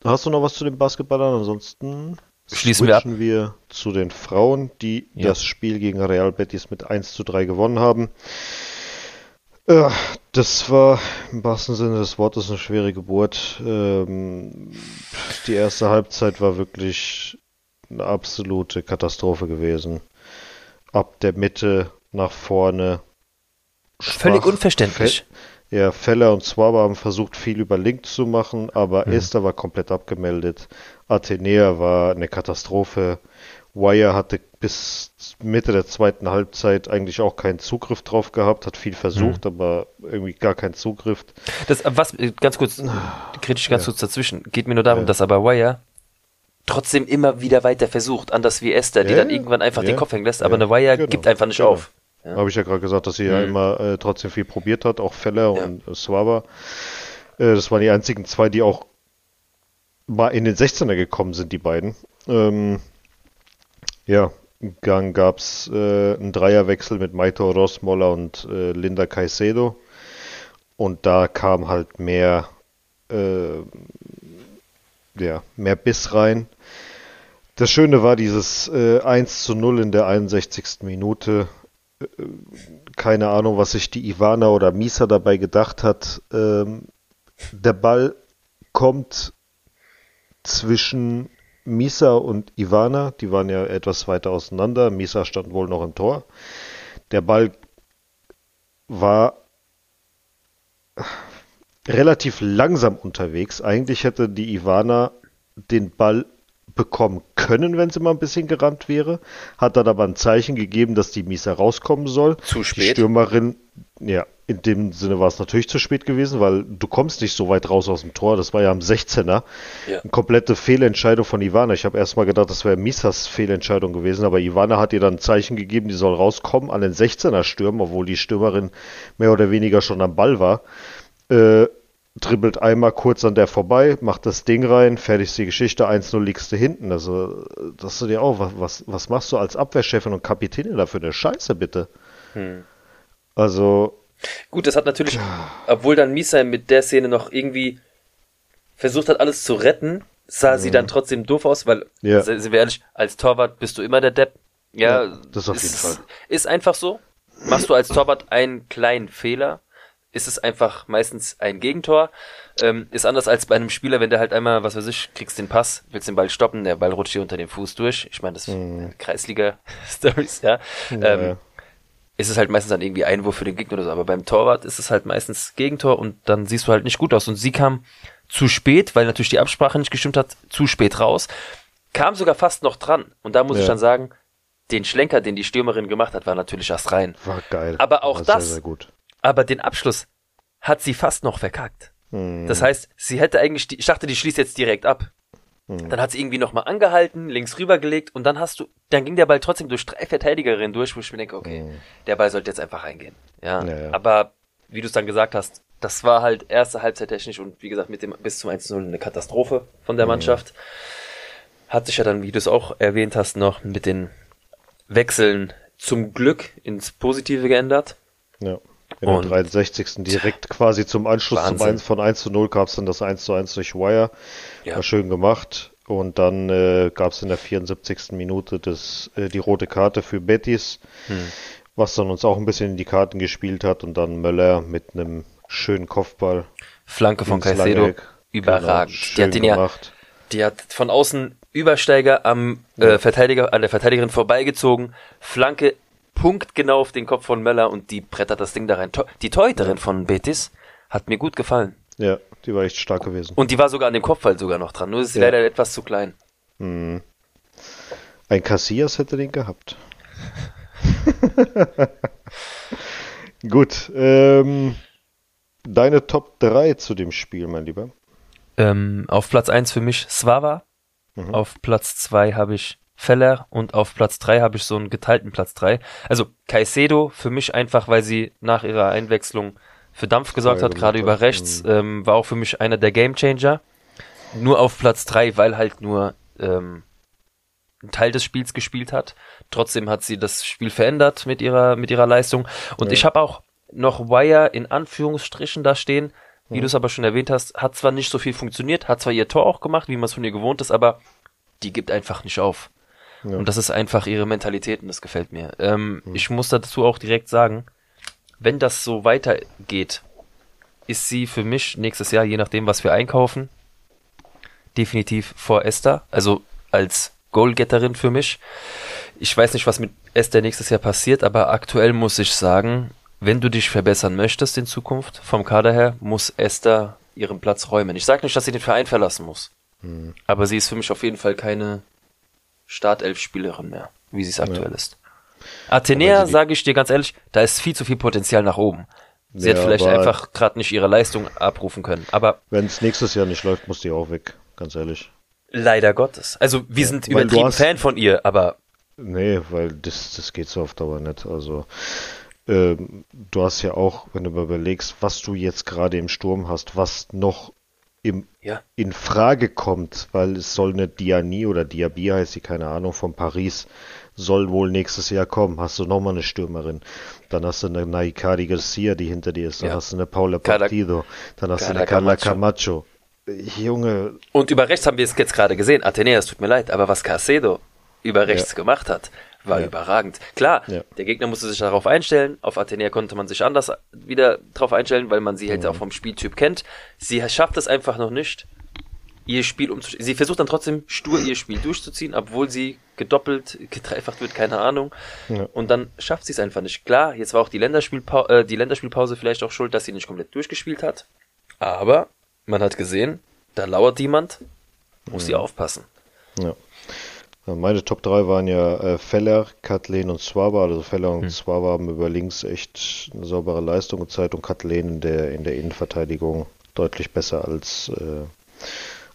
Hast du noch was zu den Basketballern? Ansonsten Schließen wir ab. wir zu den Frauen, die Ja. das Spiel gegen Real Betis mit 1 zu 3 gewonnen haben. Ja, das war im wahrsten Sinne des Wortes eine schwere Geburt. Ähm, die erste Halbzeit war wirklich eine absolute Katastrophe gewesen. Ab der Mitte nach vorne. Völlig schwach, unverständlich. ja, Feller und Swaba haben versucht, viel über Link zu machen, aber Mhm. Esther war komplett abgemeldet. Athenea war eine Katastrophe. Wire hatte bis Mitte der zweiten Halbzeit eigentlich auch keinen Zugriff drauf gehabt, hat viel versucht, Mhm. aber irgendwie gar keinen Zugriff. Das, äh, was, äh, ganz kurz, kritisch ganz Ja. kurz dazwischen. Geht mir nur darum, Ja. dass aber Wire trotzdem immer wieder weiter versucht, anders wie Esther, die Ja, dann ja. irgendwann einfach Ja. den Kopf hängen lässt, aber Ja. eine Wire Genau. gibt einfach nicht Genau. auf. Ja. Habe ich ja gerade gesagt, dass sie ja Mhm. immer äh, trotzdem viel probiert hat, auch Feller Ja. und äh, Swaba. Äh, das waren die einzigen zwei, die auch mal in den 16er gekommen sind, die beiden. Ähm, ja, dann gab es äh, einen Dreierwechsel mit Maito Rosmoller und äh, Linda Caicedo. Und da kam halt mehr, äh, ja, mehr Biss rein. Das Schöne war dieses äh, 1 zu 0 in der 61. Minute. Äh, Keine Ahnung, was sich die Ivana oder Misa dabei gedacht hat. Ähm, der Ball kommt zwischen Misa und Ivana. Die waren ja etwas weiter auseinander. Misa stand wohl noch im Tor. Der Ball war relativ langsam unterwegs. Eigentlich hätte die Ivana den Ball bekommen können, wenn sie mal ein bisschen gerannt wäre. Hat dann aber ein Zeichen gegeben, dass die Misa rauskommen soll. Zu Die spät. Stürmerin, ja, in dem Sinne war es natürlich zu spät gewesen, weil du kommst nicht so weit raus aus dem Tor. Das war ja am 16er. Ja. Eine komplette Fehlentscheidung von Ivana. Ich habe erst mal gedacht, das wäre Misas Fehlentscheidung gewesen, aber Ivana hat ihr dann ein Zeichen gegeben, die soll rauskommen, an den 16er stürmen, obwohl die Stürmerin mehr oder weniger schon am Ball war. Äh, dribbelt einmal kurz an der vorbei, macht das Ding rein, fertig ist die Geschichte, 1-0 liegst du hinten. Also, das du dir auch, was, was, machst du als Abwehrchefin und Kapitänin da für eine Scheiße, bitte? Hm. Also, Gut, das hat natürlich, obwohl dann Misa mit der Szene noch irgendwie versucht hat, alles zu retten, sah sie dann trotzdem doof aus, weil, Ja. sind wir ehrlich, als Torwart bist du immer der Depp. Ja, Ja, das auf jeden ist, Fall. Ist einfach so. Machst du als Torwart einen kleinen Fehler, ist es einfach meistens ein Gegentor. Ähm, ist anders als bei einem Spieler, wenn der halt einmal, was weiß ich, kriegst den Pass, willst den Ball stoppen, der Ball rutscht dir unter den Fuß durch. Ich meine, das sind Kreisliga-Stories, ja. Mhm. ja, ähm, ist es halt meistens dann irgendwie Einwurf für den Gegner oder so. Aber beim Torwart ist es halt meistens Gegentor und dann siehst du halt nicht gut aus. Und sie kam zu spät, weil natürlich die Absprache nicht gestimmt hat, zu spät raus. Kam sogar fast noch dran. Und da muss Ja. ich dann sagen, den Schlenker, den die Stürmerin gemacht hat, war natürlich erst rein. war geil. Aber auch war das- Sehr, sehr gut. Aber den Abschluss hat sie fast noch verkackt. Das heißt, sie hätte eigentlich, die, ich dachte, die schließt jetzt direkt ab. Dann hat sie irgendwie nochmal angehalten, links rübergelegt und dann hast du, dann ging der Ball trotzdem durch drei Verteidigerinnen durch, wo ich mir denke, okay, der Ball sollte jetzt einfach reingehen. Ja. Ja, ja. Aber wie du es dann gesagt hast, das war halt erste Halbzeit technisch und wie gesagt, mit dem bis zum 1-0 eine Katastrophe von der Mannschaft. Hat sich ja dann, wie du es auch erwähnt hast, noch mit den Wechseln zum Glück ins Positive geändert. Ja. In Und- der 63. direkt quasi zum Anschluss zum Wahnsinn. 1 von 1 zu 0 gab es dann das 1 zu 1 durch Wire. Ja. War schön gemacht. Und dann äh, gab es in der 74. Minute das, äh, die rote Karte für Betis, Hm. was dann uns auch ein bisschen in die Karten gespielt hat. Und dann Möller mit einem schönen Kopfball. Flanke von Caicedo. Eck. Überragend. Genau, die hat den ja, gemacht. die hat von außen Übersteiger am äh, Verteidiger, an der Verteidigerin vorbeigezogen, Flanke punktgenau auf den Kopf von Möller und die brettert das Ding da rein. Die Torhüterin von Betis hat mir gut gefallen. Ja, die war echt stark gewesen. Und die war sogar an dem Kopfball sogar noch dran. Nur ist sie Ja. leider etwas zu klein. Ein Casillas hätte den gehabt. Gut, ähm, deine Top 3 zu dem Spiel, mein Lieber. Ähm, auf Platz 1 für mich Svava. Auf Platz 2 habe ich Feller und auf Platz drei habe ich so einen geteilten Platz drei. Also Caicedo für mich einfach, weil sie nach ihrer Einwechslung für Dampf gesorgt hat, gerade über rechts, Mhm. ähm, war auch für mich einer der Gamechanger. Nur auf Platz drei, weil halt nur ähm, ein Teil des Spiels gespielt hat. Trotzdem hat sie das Spiel verändert mit ihrer mit ihrer Leistung. Und Ja. ich habe auch noch Wire in Anführungsstrichen da stehen, wie Mhm. du es aber schon erwähnt hast, hat zwar nicht so viel funktioniert, hat zwar ihr Tor auch gemacht, wie man es von ihr gewohnt ist, aber die gibt einfach nicht auf. Ja. Und das ist einfach ihre Mentalität und das gefällt mir. Ähm, Ich muss dazu auch direkt sagen, wenn das so weitergeht, ist sie für mich nächstes Jahr, je nachdem, was wir einkaufen, definitiv vor Esther, also als Goalgetterin für mich. Ich weiß nicht, was mit Esther nächstes Jahr passiert, aber aktuell muss ich sagen, wenn du dich verbessern möchtest in Zukunft, vom Kader her, muss Esther ihren Platz räumen. Ich sage nicht, dass sie den Verein verlassen muss, aber sie ist für mich auf jeden Fall keine Startelf-Spielerin mehr, wie sie es aktuell ist. Athenea, sage ich dir ganz ehrlich, da ist viel zu viel Potenzial nach oben. Sie hat Ja, vielleicht aber- einfach gerade nicht ihre Leistung abrufen können. Aber Wenn es nächstes Jahr nicht läuft, muss die auch weg, ganz ehrlich. leider Gottes. Also wir sind weil du übertrieben hast- Fan von ihr, aber Nee, weil das, das geht so auf Dauer nicht. Also ähm, du hast ja auch, wenn du mal überlegst, was du jetzt gerade im Sturm hast, was noch im, ja, in Frage kommt, weil es soll eine Diani oder Diaby heißt sie, keine Ahnung, von Paris, soll wohl nächstes Jahr kommen. Hast du nochmal eine Stürmerin. Dann hast du eine Naikari Garcia, die hinter dir ist. Dann Ja. hast du eine Paula Partido. Dann hast du Carla eine Carla Camacho. Camacho. Junge, Und über rechts haben wir es jetzt gerade gesehen. Athenea, es tut mir leid, aber was Casedo über rechts Ja. gemacht hat, war Ja. überragend. Klar, Ja. der Gegner musste sich darauf einstellen. Auf Athenea konnte man sich anders wieder darauf einstellen, weil man sie halt auch vom Spieltyp kennt. Sie schafft es einfach noch nicht, ihr Spiel umzustellen. Sie versucht dann trotzdem stur ihr Spiel durchzuziehen, obwohl sie gedoppelt, gedreifacht wird, keine Ahnung. Ja. Und dann schafft sie es einfach nicht. Klar, jetzt war auch die, Länderspielpau äh, die Länderspielpause vielleicht auch schuld, dass sie nicht komplett durchgespielt hat. Aber man hat gesehen, da lauert jemand, muss sie aufpassen. Ja. Ja, Meine Top 3 waren ja äh, Feller, Kathleen und Swaba. Also Feller Hm. und Swaba haben über links echt eine saubere Leistung gezeigt und Kathleen in der, in der Innenverteidigung deutlich besser als, äh,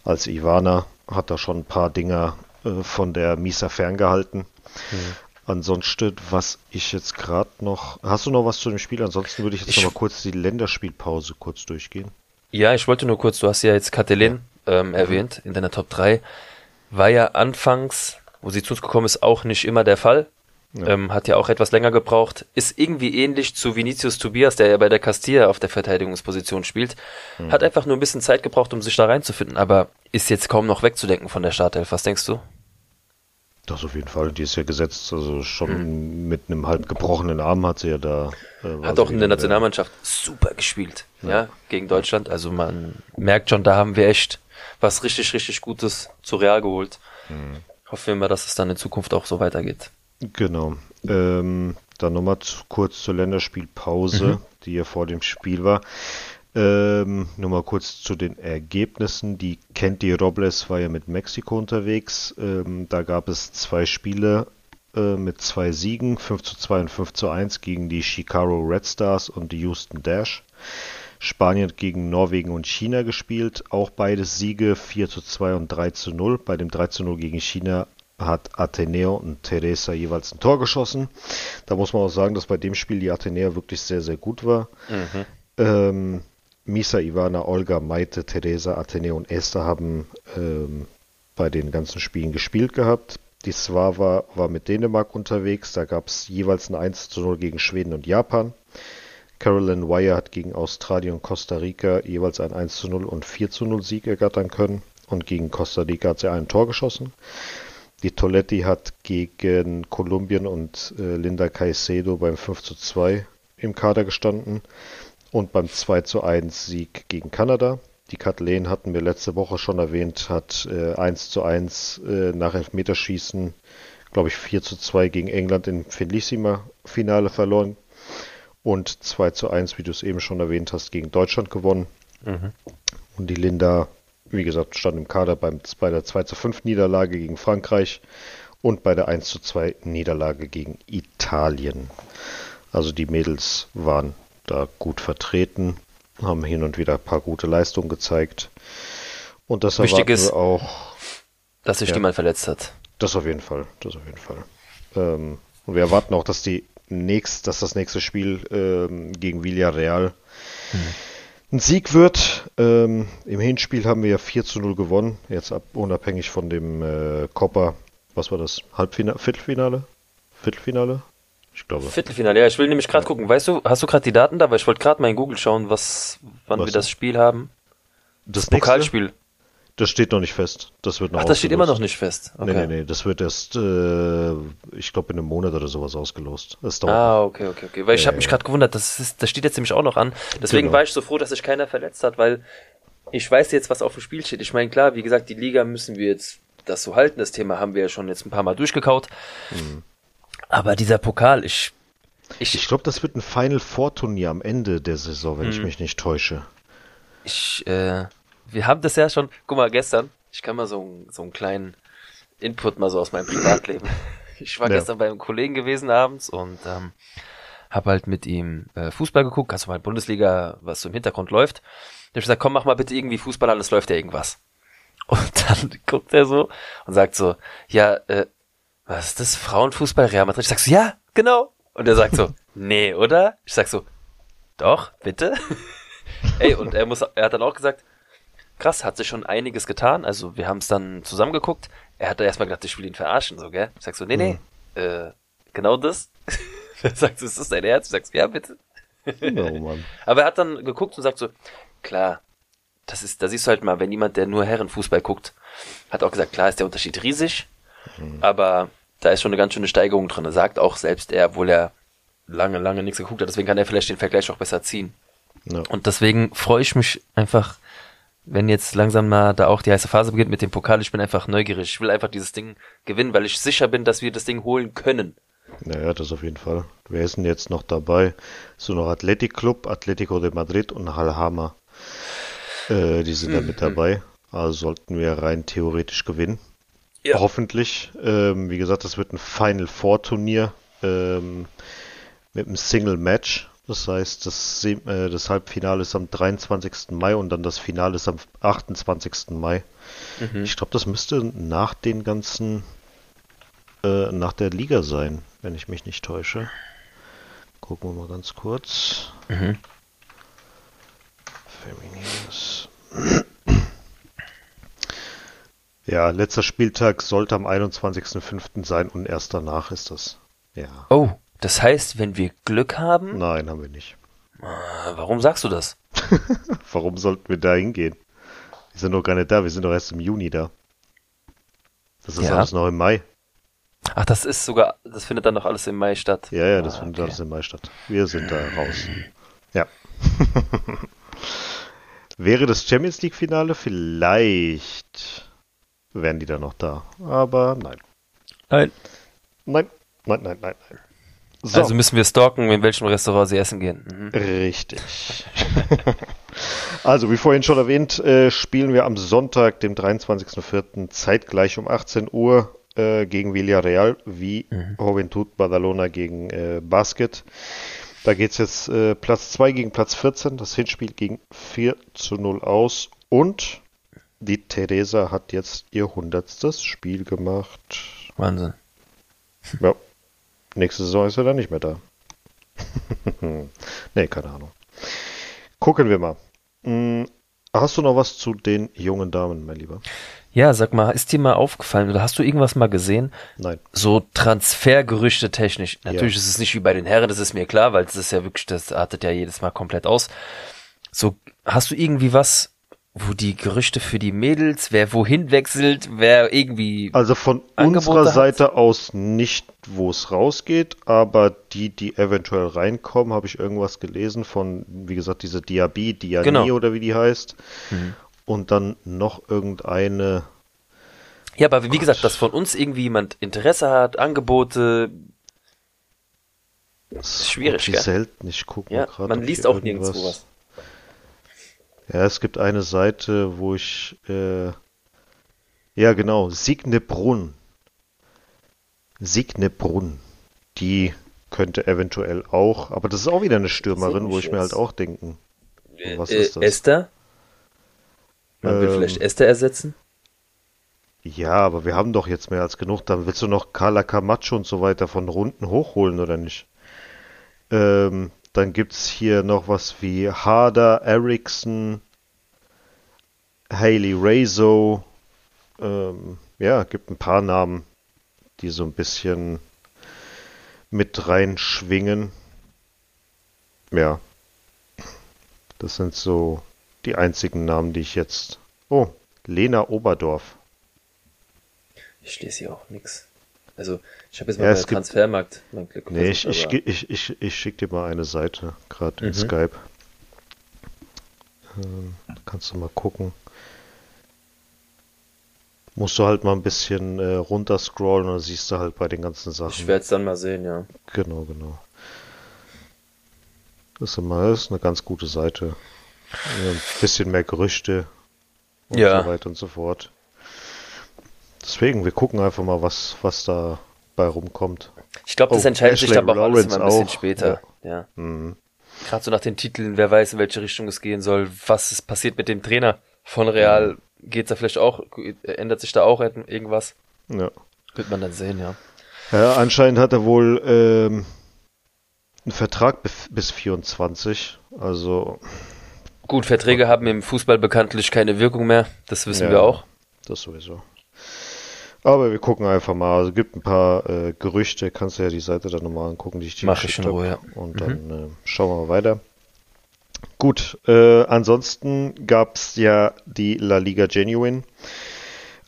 als Ivana. Hat da schon ein paar Dinger äh, von der Misa ferngehalten. Hm. Ansonsten, was ich jetzt gerade noch. Hast du noch was zu dem Spiel? Ansonsten würde ich jetzt Ich- noch mal kurz die Länderspielpause kurz durchgehen. Ja, ich wollte nur kurz, du hast ja jetzt Katalin ähm, erwähnt in deiner Top 3. War ja anfangs, wo sie zu uns gekommen ist, auch nicht immer der Fall. Ja. Ähm, hat ja auch etwas länger gebraucht. Ist irgendwie ähnlich zu Vinicius Tobias, der ja bei der Castilla auf der Verteidigungsposition spielt. Hat einfach nur ein bisschen Zeit gebraucht, um sich da reinzufinden, aber ist jetzt kaum noch wegzudenken von der Startelf. Was denkst du? Das auf jeden Fall, die ist ja gesetzt, also schon Hm. mit einem halb gebrochenen Arm hat sie ja da. äh, Hat auch in der Nationalmannschaft super gespielt, ja. gegen Deutschland. Also man merkt schon, da haben wir echt was richtig, richtig Gutes zu Real geholt. Hoffen wir mal, dass es dann in Zukunft auch so weitergeht. Genau. Ähm, dann nochmal zu, kurz zur Länderspielpause, Mhm. die ja vor dem Spiel war. Ähm, nur mal kurz zu den Ergebnissen. Die Kenty Robles war ja mit Mexiko unterwegs. Ähm, da gab es zwei Spiele äh, mit zwei Siegen, 5 zu 2 und 5 zu 1 gegen die Chicago Red Stars und die Houston Dash. Spanien hat gegen Norwegen und China gespielt, auch beides Siege 4 zu 2 und 3 zu 0. Bei dem 3 zu 0 gegen China hat Ateneo und Teresa jeweils ein Tor geschossen. Da muss man auch sagen, dass bei dem Spiel die Ateneo wirklich sehr, sehr gut war. Ähm, Misa, Ivana, Olga, Maite, Teresa, Ateneo und Esther haben ähm, bei den ganzen Spielen gespielt gehabt. Die Swava war mit Dänemark unterwegs. Da gab es jeweils ein 1 zu 0 gegen Schweden und Japan. Carolyn Wire hat gegen Australien und Costa Rica jeweils ein 1 zu 0 und 4 zu 0 Sieg ergattern können. Und gegen Costa Rica hat sie ein Tor geschossen. Die Toletti hat gegen Kolumbien und äh, Linda Caicedo beim 5 zu 2 im Kader gestanden und beim 2 zu 1 Sieg gegen Kanada. Die Kathleen hatten wir letzte Woche schon erwähnt, hat äh, 1 zu 1 äh, nach Elfmeterschießen, glaube ich 4 zu 2 gegen England im Finlissima-Finale verloren und 2 zu 1, wie du es eben schon erwähnt hast, gegen Deutschland gewonnen. Und die Linda, wie gesagt, stand im Kader beim, bei der 2 zu 5 Niederlage gegen Frankreich und bei der 1 zu 2 Niederlage gegen Italien. Also die Mädels waren da gut vertreten, haben hin und wieder ein paar gute Leistungen gezeigt. Und das Wichtig erwarten ist- wir auch. Dass sich Ja. niemand verletzt hat. Das auf jeden Fall, das auf jeden Fall. Ähm, und wir erwarten auch, dass die nächst, dass das nächste Spiel ähm, gegen Villarreal hm. ein Sieg wird. Ähm, Im Hinspiel haben wir ja 4 zu 0 gewonnen, jetzt ab, unabhängig von dem äh, Copa, was war das? Halbfinale, Viertelfinale? Viertelfinale? Ich glaube. Viertelfinale, ja, ich will nämlich gerade gucken. Weißt du, hast du gerade die Daten da? Weil ich wollte gerade mal in Google schauen, was, wann was wir das Spiel haben. Das, das Pokalspiel. Das steht noch nicht fest. Das wird noch Ach, das steht immer noch nicht fest. Okay. Nee, nee, nee. Das wird erst, äh, ich glaube, in einem Monat oder sowas ausgelost. Das dauert ah, okay, okay, okay. Weil ich habe mich gerade gewundert, das, ist, das steht jetzt nämlich auch noch an. Deswegen genau. war ich so froh, dass sich keiner verletzt hat, weil ich weiß jetzt, was auf dem Spiel steht. Ich meine, klar, wie gesagt, die Liga müssen wir jetzt das so halten. Das Thema haben wir ja schon jetzt ein paar Mal durchgekaut. Mhm. Aber dieser Pokal, ich. Ich, ich glaube, das wird ein Final Four Turnier am Ende der Saison, wenn mhm. ich mich nicht täusche. Ich, äh, wir haben das ja schon, guck mal, gestern, ich kann mal so, so einen kleinen Input mal so aus meinem Privatleben. Ich war ja. gestern bei einem Kollegen gewesen abends und ähm, habe halt mit ihm äh, Fußball geguckt, also mal Bundesliga, was so im Hintergrund läuft. Da hab ich gesagt, komm, mach mal bitte irgendwie Fußball an, es läuft ja irgendwas. Und dann guckt er so und sagt so, ja, äh, was ist das? Frauenfußball, Real Madrid? Ich sag so, ja, genau. Und er sagt so, nee, oder? Ich sag so, doch, bitte. Ey, und er muss, er hat dann auch gesagt, krass, hat sich schon einiges getan. Also wir haben es dann zusammengeguckt. Er hat da erstmal gedacht, ich will ihn verarschen, so, gell? Ich sag so, nee, nee, mhm. äh, genau das. er sagt so, ist das dein Herz? Ich sag so, ja, bitte. oh, Mann. Aber er hat dann geguckt und sagt so, klar, das ist, da siehst du halt mal, wenn jemand, der nur Herrenfußball guckt, hat auch gesagt, klar ist der Unterschied riesig, mhm. aber da ist schon eine ganz schöne Steigerung drin. Er sagt auch selbst er, obwohl er lange, lange nichts geguckt hat, deswegen kann er vielleicht den Vergleich auch besser ziehen. Ja. Und deswegen freue ich mich einfach wenn jetzt langsam mal da auch die heiße Phase beginnt mit dem Pokal, ich bin einfach neugierig. Ich will einfach dieses Ding gewinnen, weil ich sicher bin, dass wir das Ding holen können. Naja, das auf jeden Fall. Wer ist denn jetzt noch dabei? So noch Athletic Club, Atletico de Madrid und Halhama. Äh, die sind mhm. da mit mhm. dabei. Also sollten wir rein theoretisch gewinnen. Ja. Hoffentlich. Ähm, wie gesagt, das wird ein Final Four Turnier ähm, mit einem Single Match. Das heißt, das, äh, das, Halbfinale ist am 23. Mai und dann das Finale ist am 28. Mai. Mhm. Ich glaube, das müsste nach den ganzen, äh, nach der Liga sein, wenn ich mich nicht täusche. Gucken wir mal ganz kurz. Mhm. Femininas. Ja, letzter Spieltag sollte am 21.05. sein und erst danach ist das. Ja. Oh, das heißt, wenn wir Glück haben. Nein, haben wir nicht. Ah, warum sagst du das? warum sollten wir da hingehen? Wir sind doch gar nicht da, wir sind doch erst im Juni da. Das ist ja. alles noch im Mai. Ach, das ist sogar, das findet dann noch alles im Mai statt. Ja, ja, das ah, findet okay. alles im Mai statt. Wir sind da raus. Ja. Wäre das Champions League Finale, vielleicht wären die da noch da. Aber nein. Nein. Nein, nein, nein, nein, nein. So. Also müssen wir stalken, in welchem Restaurant sie essen gehen. Mhm. Richtig. also, wie vorhin schon erwähnt, äh, spielen wir am Sonntag, dem 23.04. zeitgleich um 18 Uhr äh, gegen Villarreal, wie mhm. Juventud Badalona gegen äh, Basket. Da geht es jetzt äh, Platz 2 gegen Platz 14. Das Hinspiel ging 4 zu 0 aus. Und die Teresa hat jetzt ihr hundertstes Spiel gemacht. Wahnsinn. Ja. Nächste Saison ist er dann nicht mehr da. nee, keine Ahnung. Gucken wir mal. Hm, hast du noch was zu den jungen Damen, mein Lieber? Ja, sag mal, ist dir mal aufgefallen oder hast du irgendwas mal gesehen? Nein. So Transfergerüchte technisch. Natürlich ja. ist es nicht wie bei den Herren, das ist mir klar, weil das ist ja wirklich, das artet ja jedes Mal komplett aus. So, hast du irgendwie was wo die Gerüchte für die Mädels, wer wohin wechselt, wer irgendwie. Also von Angebote unserer Seite hat. aus nicht, wo es rausgeht, aber die, die eventuell reinkommen, habe ich irgendwas gelesen von, wie gesagt, diese Diaby, Diani genau. oder wie die heißt. Mhm. Und dann noch irgendeine. Ja, aber wie Gott. gesagt, dass von uns irgendwie jemand Interesse hat, Angebote. Das ist schwierig, gell? selten. Ich gucke ja, gerade. Man liest auch nirgendwo was. Ja, es gibt eine Seite, wo ich, äh, ja genau, Signebrunn. Signebrunn. Die könnte eventuell auch, aber das ist auch wieder eine Stürmerin, wo ich mir halt auch denken. Was äh, ist das? Esther? Man ähm, will vielleicht Esther ersetzen? Ja, aber wir haben doch jetzt mehr als genug. Dann willst du noch Carla Camacho und so weiter von Runden hochholen, oder nicht? Ähm, dann gibt's hier noch was wie Harder, Ericsson, Haley Razo. Ähm, ja, gibt ein paar Namen, die so ein bisschen mit reinschwingen. Ja. Das sind so die einzigen Namen, die ich jetzt. Oh, Lena Oberdorf. Ich lese hier auch nichts. Also, ich habe jetzt mal ja, bei Transfermarkt mein Glück Nee, ich, ich, ich, ich, ich schicke dir mal eine Seite, gerade mhm. in Skype. Ähm, kannst du mal gucken. Musst du halt mal ein bisschen äh, runterscrollen und dann siehst du halt bei den ganzen Sachen. Ich werde es dann mal sehen, ja. Genau, genau. Das ist, immer, das ist eine ganz gute Seite. Ein bisschen mehr Gerüchte und ja. so weiter und so fort. Deswegen, wir gucken einfach mal, was, was da bei rumkommt. Ich glaube, das oh, entscheidet Ashley sich aber auch alles immer ein bisschen auch. später. Ja. ja. Mhm. Gerade so nach den Titeln, wer weiß, in welche Richtung es gehen soll, was ist passiert mit dem Trainer von Real, mhm. geht's da vielleicht auch, ändert sich da auch irgendwas? Ja. Wird man dann sehen, ja. Ja, anscheinend hat er wohl ähm, einen Vertrag bis 24, also Gut, Verträge haben im Fußball bekanntlich keine Wirkung mehr, das wissen ja, wir auch. Das sowieso. Aber wir gucken einfach mal. Also gibt ein paar äh, Gerüchte, kannst du ja die Seite dann nochmal angucken, die ich dir Mach ich in Ruhe, ja. Und dann mhm. äh, schauen wir mal weiter. Gut, äh, ansonsten gab es ja die La Liga Genuine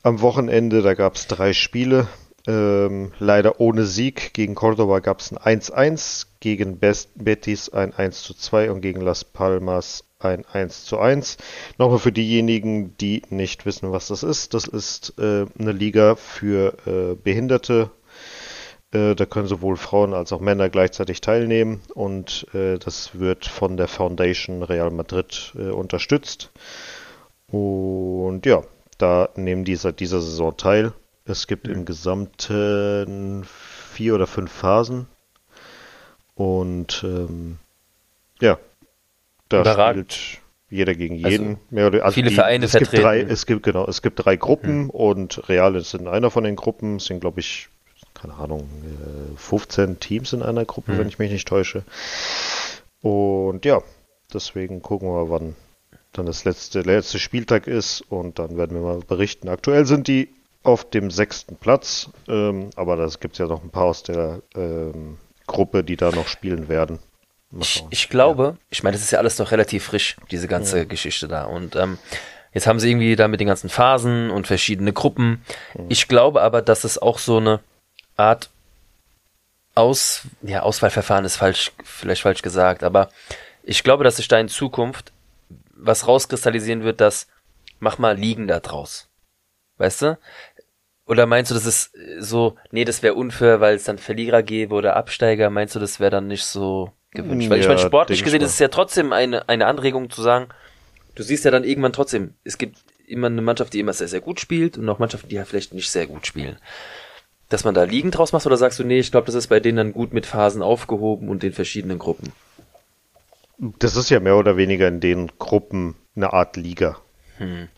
am Wochenende. Da gab es drei Spiele. Ähm, leider ohne Sieg. Gegen Cordoba gab es ein 1-1, gegen Best Betis ein 1-2 und gegen Las Palmas ein 1 zu 1. Nochmal für diejenigen, die nicht wissen, was das ist. Das ist äh, eine Liga für äh, Behinderte. Äh, da können sowohl Frauen als auch Männer gleichzeitig teilnehmen und äh, das wird von der Foundation Real Madrid äh, unterstützt. Und ja, da nehmen die seit dieser Saison teil. Es gibt im Gesamten vier oder fünf Phasen. Und ähm, ja, da Überragend. spielt jeder gegen also jeden. Also, mehr oder, also viele die, Vereine es vertreten. Gibt drei, es gibt genau, es gibt drei Gruppen mhm. und Real ist in einer von den Gruppen. Es sind glaube ich, keine Ahnung, 15 äh, Teams in einer Gruppe, mhm. wenn ich mich nicht täusche. Und ja, deswegen gucken wir mal, wann dann das letzte, letzte Spieltag ist und dann werden wir mal berichten. Aktuell sind die auf dem sechsten Platz, ähm, aber das gibt es ja noch ein paar aus der ähm, Gruppe, die da noch spielen werden. Ich, ich, glaube, ja. ich meine, das ist ja alles noch relativ frisch, diese ganze ja. Geschichte da. Und ähm, jetzt haben sie irgendwie da mit den ganzen Phasen und verschiedene Gruppen. Mhm. Ich glaube aber, dass es auch so eine Art Aus, ja, Auswahlverfahren ist falsch, vielleicht falsch gesagt, aber ich glaube, dass sich da in Zukunft was rauskristallisieren wird, dass mach mal Liegen da draus. Weißt du? Oder meinst du, das ist so, nee, das wäre unfair, weil es dann Verlierer gäbe oder Absteiger? Meinst du, das wäre dann nicht so gewünscht. Weil ja, ich meine, sportlich gesehen ist es ja trotzdem eine, eine Anregung zu sagen, du siehst ja dann irgendwann trotzdem, es gibt immer eine Mannschaft, die immer sehr, sehr gut spielt und noch Mannschaften, die ja vielleicht nicht sehr gut spielen. Dass man da liegend draus macht oder sagst du, nee, ich glaube, das ist bei denen dann gut mit Phasen aufgehoben und den verschiedenen Gruppen? Das ist ja mehr oder weniger in den Gruppen eine Art Liga. Hm.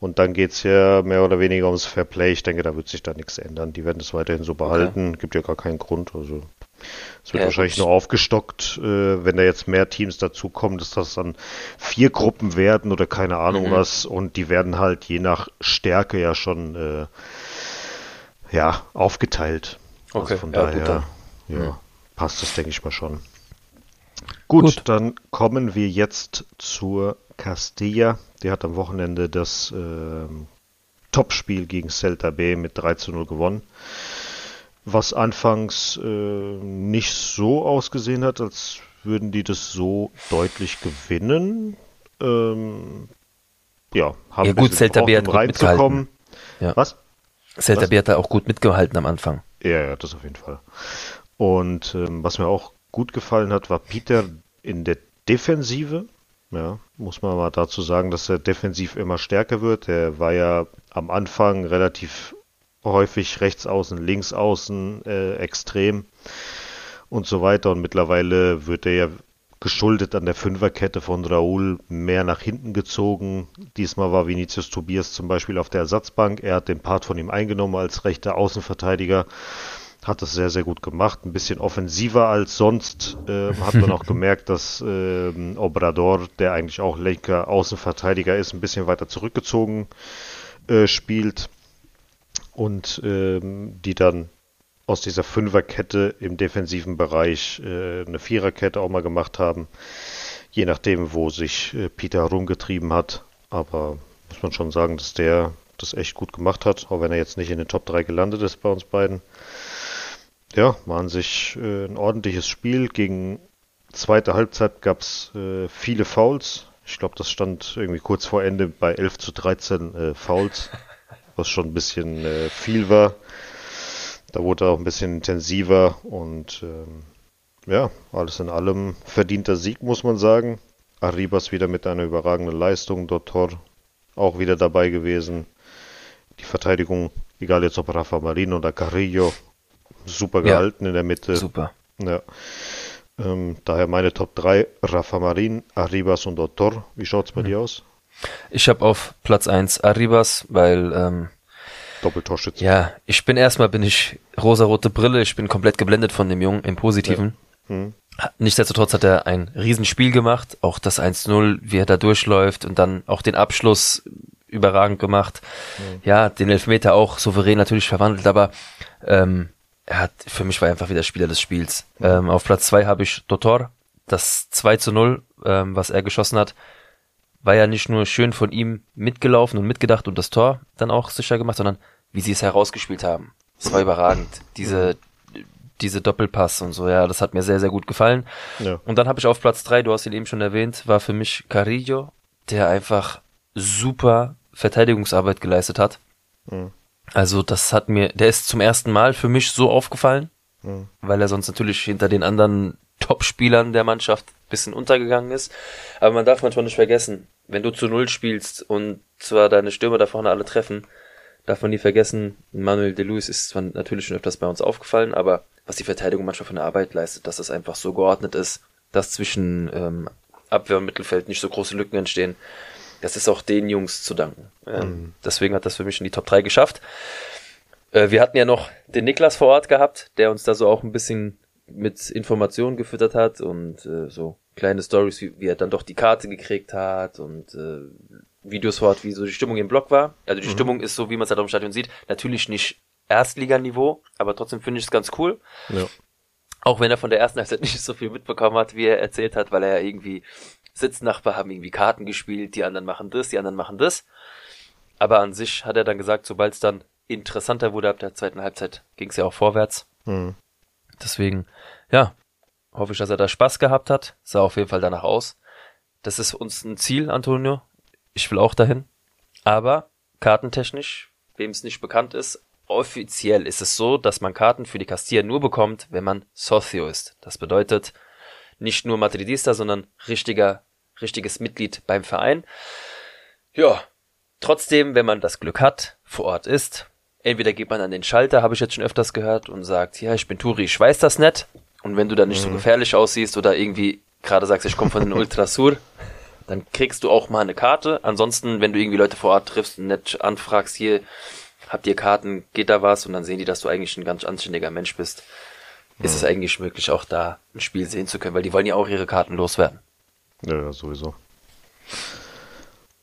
Und dann geht es ja mehr oder weniger ums Fairplay. Ich denke, da wird sich da nichts ändern. Die werden es weiterhin so behalten. Okay. Gibt ja gar keinen Grund. Also es wird ja, wahrscheinlich nur aufgestockt, äh, wenn da jetzt mehr Teams dazukommen, dass das dann vier Gruppen werden oder keine Ahnung mhm. was. Und die werden halt je nach Stärke ja schon äh, ja, aufgeteilt. Also okay, also von ja, daher ja, mhm. passt das, denke ich mal schon. Gut, gut, dann kommen wir jetzt zur Castilla. Die hat am Wochenende das äh, Topspiel gegen Celta B mit 3 zu 0 gewonnen was anfangs äh, nicht so ausgesehen hat, als würden die das so deutlich gewinnen. Ähm, ja, haben ja, gut, Celta B hat gut mitgehalten. Ja. Was? Celta B hat da auch gut mitgehalten am Anfang. Ja, ja, das auf jeden Fall. Und ähm, was mir auch gut gefallen hat, war Peter in der Defensive. Ja, muss man mal dazu sagen, dass er defensiv immer stärker wird. Er war ja am Anfang relativ häufig rechts außen, links außen, äh, extrem und so weiter. Und mittlerweile wird er ja geschuldet an der Fünferkette von Raúl mehr nach hinten gezogen. Diesmal war Vinicius Tobias zum Beispiel auf der Ersatzbank. Er hat den Part von ihm eingenommen als rechter Außenverteidiger. Hat das sehr, sehr gut gemacht. Ein bisschen offensiver als sonst. Äh, hat man auch gemerkt, dass äh, Obrador, der eigentlich auch linker Außenverteidiger ist, ein bisschen weiter zurückgezogen äh, spielt. Und ähm, die dann aus dieser Fünferkette im defensiven Bereich äh, eine Viererkette auch mal gemacht haben. Je nachdem, wo sich äh, Peter rumgetrieben hat. Aber muss man schon sagen, dass der das echt gut gemacht hat, auch wenn er jetzt nicht in den Top 3 gelandet ist bei uns beiden. Ja, war an sich äh, ein ordentliches Spiel. Gegen zweite Halbzeit gab es äh, viele Fouls. Ich glaube, das stand irgendwie kurz vor Ende bei 11 zu 13 äh, Fouls, was schon ein bisschen äh, viel war. Da wurde auch ein bisschen intensiver und ähm, ja, alles in allem verdienter Sieg, muss man sagen. Arribas wieder mit einer überragenden Leistung, Dottor auch wieder dabei gewesen. Die Verteidigung, egal jetzt ob Rafa Marin oder Carrillo, super gehalten ja, in der Mitte. Super. Ja. Ähm, daher meine Top 3, Rafa Marin, Arribas und Dottor. Wie schaut es bei mhm. dir aus? Ich habe auf Platz 1 Arribas, weil ähm, Doppeltorschütze. Ja, ich bin erstmal bin ich rosarote Brille, ich bin komplett geblendet von dem Jungen im Positiven. Ja. Hm. Nichtsdestotrotz hat er ein Riesenspiel gemacht, auch das 1-0, wie er da durchläuft und dann auch den Abschluss überragend gemacht. Mhm. Ja, den Elfmeter auch souverän natürlich verwandelt, aber ähm, er hat, für mich war er einfach wieder Spieler des Spiels. Mhm. Ähm, auf Platz zwei habe ich Dotor, das 2 zu 0, ähm, was er geschossen hat, war ja nicht nur schön von ihm mitgelaufen und mitgedacht und das Tor dann auch sicher gemacht, sondern wie sie es herausgespielt haben. Es war überragend. Diese, diese Doppelpass und so, ja, das hat mir sehr, sehr gut gefallen. Ja. Und dann habe ich auf Platz drei, du hast ihn eben schon erwähnt, war für mich Carillo, der einfach super Verteidigungsarbeit geleistet hat. Mhm. Also das hat mir, der ist zum ersten Mal für mich so aufgefallen, mhm. weil er sonst natürlich hinter den anderen Top-Spielern der Mannschaft bisschen untergegangen ist. Aber man darf manchmal nicht vergessen, wenn du zu Null spielst und zwar deine Stürmer da vorne alle treffen, darf man nie vergessen, Manuel de Luis ist zwar natürlich schon öfters bei uns aufgefallen, aber was die Verteidigung manchmal von der Arbeit leistet, dass das einfach so geordnet ist, dass zwischen ähm, Abwehr und Mittelfeld nicht so große Lücken entstehen, das ist auch den Jungs zu danken. Ähm, mhm. Deswegen hat das für mich in die Top 3 geschafft. Äh, wir hatten ja noch den Niklas vor Ort gehabt, der uns da so auch ein bisschen mit Informationen gefüttert hat und äh, so kleine Stories, wie, wie er dann doch die Karte gekriegt hat und äh, Videos Ort, wie so die Stimmung im Block war. Also die mhm. Stimmung ist so, wie man es halt auf dem Stadion sieht, natürlich nicht Erstliganiveau, aber trotzdem finde ich es ganz cool. Ja. Auch wenn er von der ersten Halbzeit nicht so viel mitbekommen hat, wie er erzählt hat, weil er ja irgendwie Sitznachbar haben irgendwie Karten gespielt, die anderen machen das, die anderen machen das. Aber an sich hat er dann gesagt, sobald es dann interessanter wurde ab der zweiten Halbzeit, ging es ja auch vorwärts. Mhm. Deswegen, ja, hoffe ich, dass er da Spaß gehabt hat. Sah auf jeden Fall danach aus. Das ist uns ein Ziel, Antonio. Ich will auch dahin. Aber kartentechnisch, wem es nicht bekannt ist, offiziell ist es so, dass man Karten für die Castilla nur bekommt, wenn man Socio ist. Das bedeutet nicht nur Madridista, sondern richtiger, richtiges Mitglied beim Verein. Ja, trotzdem, wenn man das Glück hat, vor Ort ist, entweder geht man an den Schalter, habe ich jetzt schon öfters gehört, und sagt, ja, ich bin Turi, ich weiß das nicht. Und wenn du dann nicht mhm. so gefährlich aussiehst oder irgendwie gerade sagst, ich komme von den Ultrasur, dann kriegst du auch mal eine Karte. Ansonsten, wenn du irgendwie Leute vor Ort triffst und nett anfragst, hier, habt ihr Karten, geht da was? Und dann sehen die, dass du eigentlich ein ganz anständiger Mensch bist. Mhm. Ist es eigentlich möglich, auch da ein Spiel sehen zu können, weil die wollen ja auch ihre Karten loswerden. Ja, sowieso.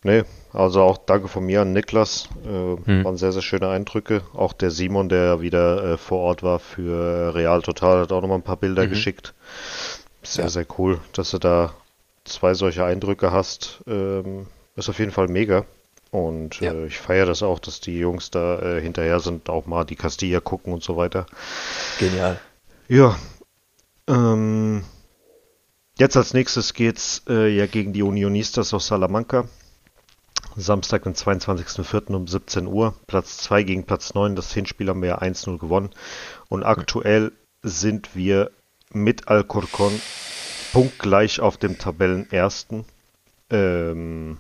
Nee, also auch danke von mir an Niklas. Äh, hm. Waren sehr, sehr schöne Eindrücke. Auch der Simon, der wieder äh, vor Ort war für Real Total, hat auch nochmal ein paar Bilder mhm. geschickt. Sehr, ja. sehr cool, dass du da zwei solche Eindrücke hast. Ähm, ist auf jeden Fall mega. Und ja. äh, ich feiere das auch, dass die Jungs da äh, hinterher sind, auch mal die Castilla gucken und so weiter. Genial. Ja. Ähm, jetzt als nächstes geht's äh, ja gegen die Unionistas aus Salamanca. Samstag, den 22.04. um 17 Uhr. Platz 2 gegen Platz 9. Das Hinspiel haben wir ja 1-0 gewonnen. Und aktuell sind wir mit Alcorcon punktgleich auf dem Tabellenersten. Ähm,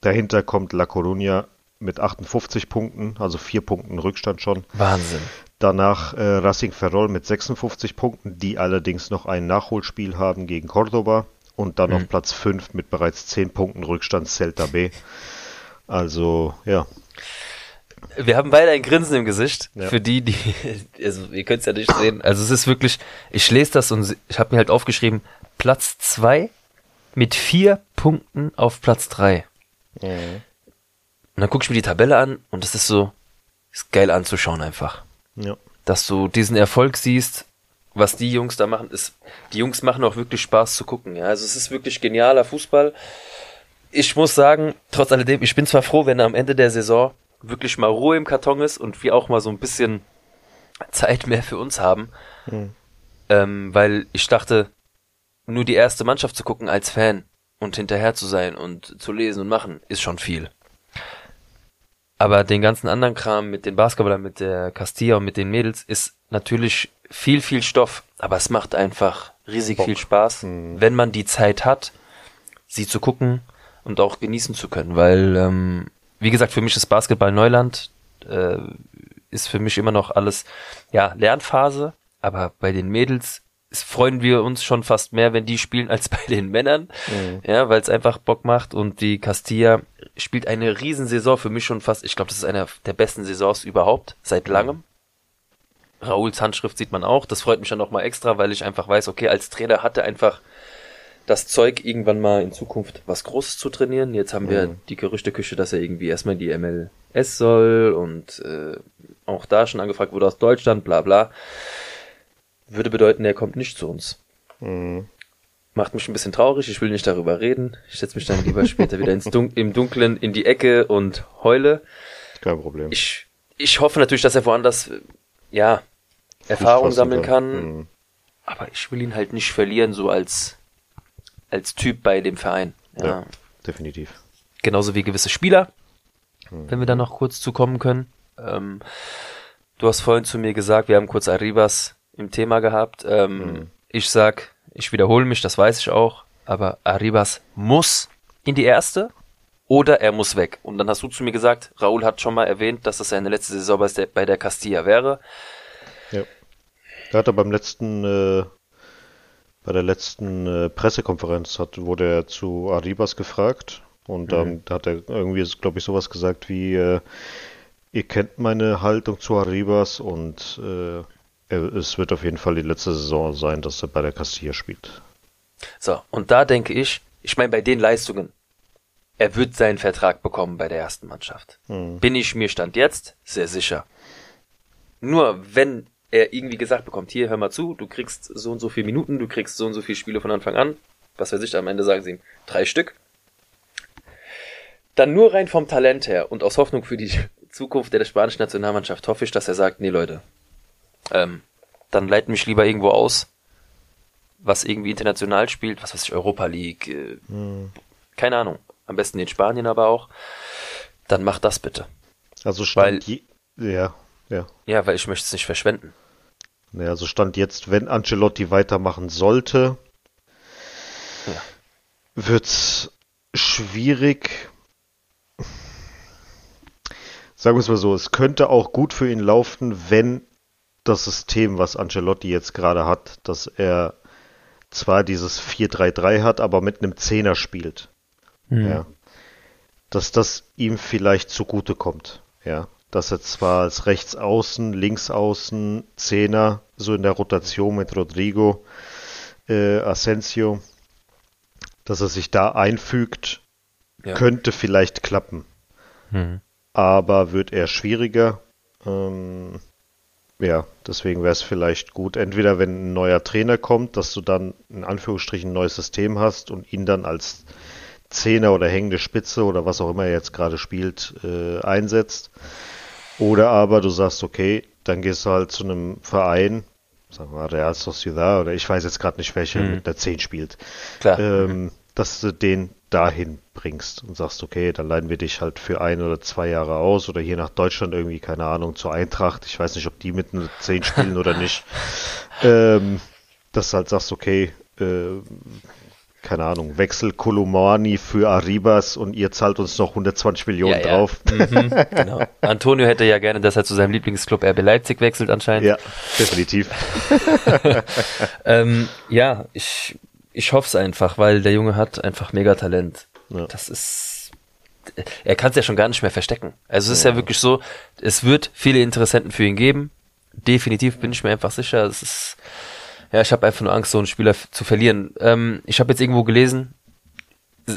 dahinter kommt La Coruña mit 58 Punkten, also 4 Punkten Rückstand schon. Wahnsinn. Danach äh, Racing Ferrol mit 56 Punkten, die allerdings noch ein Nachholspiel haben gegen Cordoba und dann mhm. auf Platz 5 mit bereits 10 Punkten Rückstand Celta B. Also, ja. Wir haben beide ein Grinsen im Gesicht. Ja. Für die, die, also ihr könnt es ja nicht sehen. Also es ist wirklich, ich lese das und ich habe mir halt aufgeschrieben, Platz 2 mit 4 Punkten auf Platz 3. Mhm. Und dann gucke ich mir die Tabelle an und das ist so, ist geil anzuschauen einfach. Ja. Dass du diesen Erfolg siehst, was die Jungs da machen, ist, die Jungs machen auch wirklich Spaß zu gucken. Ja, also es ist wirklich genialer Fußball. Ich muss sagen, trotz alledem, ich bin zwar froh, wenn am Ende der Saison wirklich mal Ruhe im Karton ist und wir auch mal so ein bisschen Zeit mehr für uns haben, mhm. ähm, weil ich dachte, nur die erste Mannschaft zu gucken als Fan und hinterher zu sein und zu lesen und machen, ist schon viel. Aber den ganzen anderen Kram mit den Basketballern, mit der Castilla und mit den Mädels ist natürlich viel, viel Stoff, aber es macht einfach riesig Bock. viel Spaß, mhm. wenn man die Zeit hat, sie zu gucken und auch genießen zu können, weil, ähm, wie gesagt, für mich ist Basketball Neuland, äh, ist für mich immer noch alles, ja, Lernphase, aber bei den Mädels freuen wir uns schon fast mehr, wenn die spielen, als bei den Männern, mhm. ja, weil es einfach Bock macht und die Castilla spielt eine Riesensaison für mich schon fast, ich glaube, das ist eine der besten Saisons überhaupt, seit mhm. langem. Rauls Handschrift sieht man auch. Das freut mich dann nochmal extra, weil ich einfach weiß, okay, als Trainer hat er einfach das Zeug, irgendwann mal in Zukunft was Großes zu trainieren. Jetzt haben wir mhm. die Gerüchteküche, dass er irgendwie erstmal die MLS soll und äh, auch da schon angefragt wurde aus Deutschland, bla bla. Würde bedeuten, er kommt nicht zu uns. Mhm. Macht mich ein bisschen traurig, ich will nicht darüber reden. Ich setze mich dann lieber später wieder ins Dun im Dunkeln in die Ecke und heule. Kein Problem. Ich, ich hoffe natürlich, dass er woanders, ja, Erfahrung sammeln kann. Mhm. Aber ich will ihn halt nicht verlieren, so als, als Typ bei dem Verein. Ja, ja definitiv. Genauso wie gewisse Spieler, mhm. wenn wir da noch kurz zukommen können. Ähm, du hast vorhin zu mir gesagt, wir haben kurz Arribas im Thema gehabt. Ähm, mhm. Ich sag, ich wiederhole mich, das weiß ich auch, aber Arribas muss in die erste oder er muss weg. Und dann hast du zu mir gesagt, Raúl hat schon mal erwähnt, dass das seine letzte Saison bei der Castilla wäre. Er hatte beim letzten, äh, bei der letzten äh, Pressekonferenz hat, wurde er zu Arribas gefragt und ähm, mhm. da hat er irgendwie, glaube ich, sowas gesagt wie, äh, ihr kennt meine Haltung zu Arribas und äh, es wird auf jeden Fall die letzte Saison sein, dass er bei der Castilla spielt. So, und da denke ich, ich meine, bei den Leistungen, er wird seinen Vertrag bekommen bei der ersten Mannschaft. Hm. Bin ich mir Stand jetzt sehr sicher. Nur wenn er irgendwie gesagt bekommt, hier, hör mal zu, du kriegst so und so viele Minuten, du kriegst so und so viele Spiele von Anfang an, was weiß ich, am Ende sagen sie ihm, drei Stück. Dann nur rein vom Talent her und aus Hoffnung für die Zukunft der spanischen Nationalmannschaft hoffe ich, dass er sagt, nee Leute, ähm, dann leiten mich lieber irgendwo aus, was irgendwie international spielt, was weiß ich, Europa League, äh, hm. keine Ahnung, am besten in Spanien aber auch, dann mach das bitte. Also stand Weil, ja, ja. Ja, weil ich möchte es nicht verschwenden. Naja, also stand jetzt, wenn Ancelotti weitermachen sollte, ja. wird's schwierig. Sagen wir es mal so, es könnte auch gut für ihn laufen, wenn das System, was Ancelotti jetzt gerade hat, dass er zwar dieses 4-3-3 hat, aber mit einem Zehner spielt. Mhm. Ja. Dass das ihm vielleicht zugute kommt. Ja dass er zwar als Rechtsaußen, Linksaußen, Zehner, so in der Rotation mit Rodrigo, äh, Asensio, dass er sich da einfügt, ja. könnte vielleicht klappen. Mhm. Aber wird eher schwieriger. Ähm, ja, deswegen wäre es vielleicht gut, entweder wenn ein neuer Trainer kommt, dass du dann in Anführungsstrichen ein neues System hast und ihn dann als Zehner oder hängende Spitze oder was auch immer er jetzt gerade spielt, äh, einsetzt. Oder aber du sagst, okay, dann gehst du halt zu einem Verein, sagen wir mal Real Sociedad oder ich weiß jetzt gerade nicht, welcher mhm. mit der 10 spielt, Klar. Ähm, dass du den dahin bringst und sagst, okay, dann leiten wir dich halt für ein oder zwei Jahre aus oder hier nach Deutschland irgendwie, keine Ahnung, zur Eintracht. Ich weiß nicht, ob die mit einer 10 spielen oder nicht. Ähm, dass du halt sagst, okay, äh, keine Ahnung, Wechsel Kolomani für Arribas und ihr zahlt uns noch 120 Millionen ja, drauf. Mhm, genau. Antonio hätte ja gerne, dass er zu seinem Lieblingsclub RB Leipzig wechselt anscheinend. Ja, definitiv. ähm, ja, ich Ich hoffe es einfach, weil der Junge hat einfach mega Talent. Ja. Das ist. Er kann es ja schon gar nicht mehr verstecken. Also es ist ja. wirklich so, es wird viele Interessenten für ihn geben. Definitiv bin ich mir einfach sicher. Es ist. Ja, ich habe einfach nur Angst, so einen Spieler zu verlieren. Ähm, ich habe jetzt irgendwo gelesen,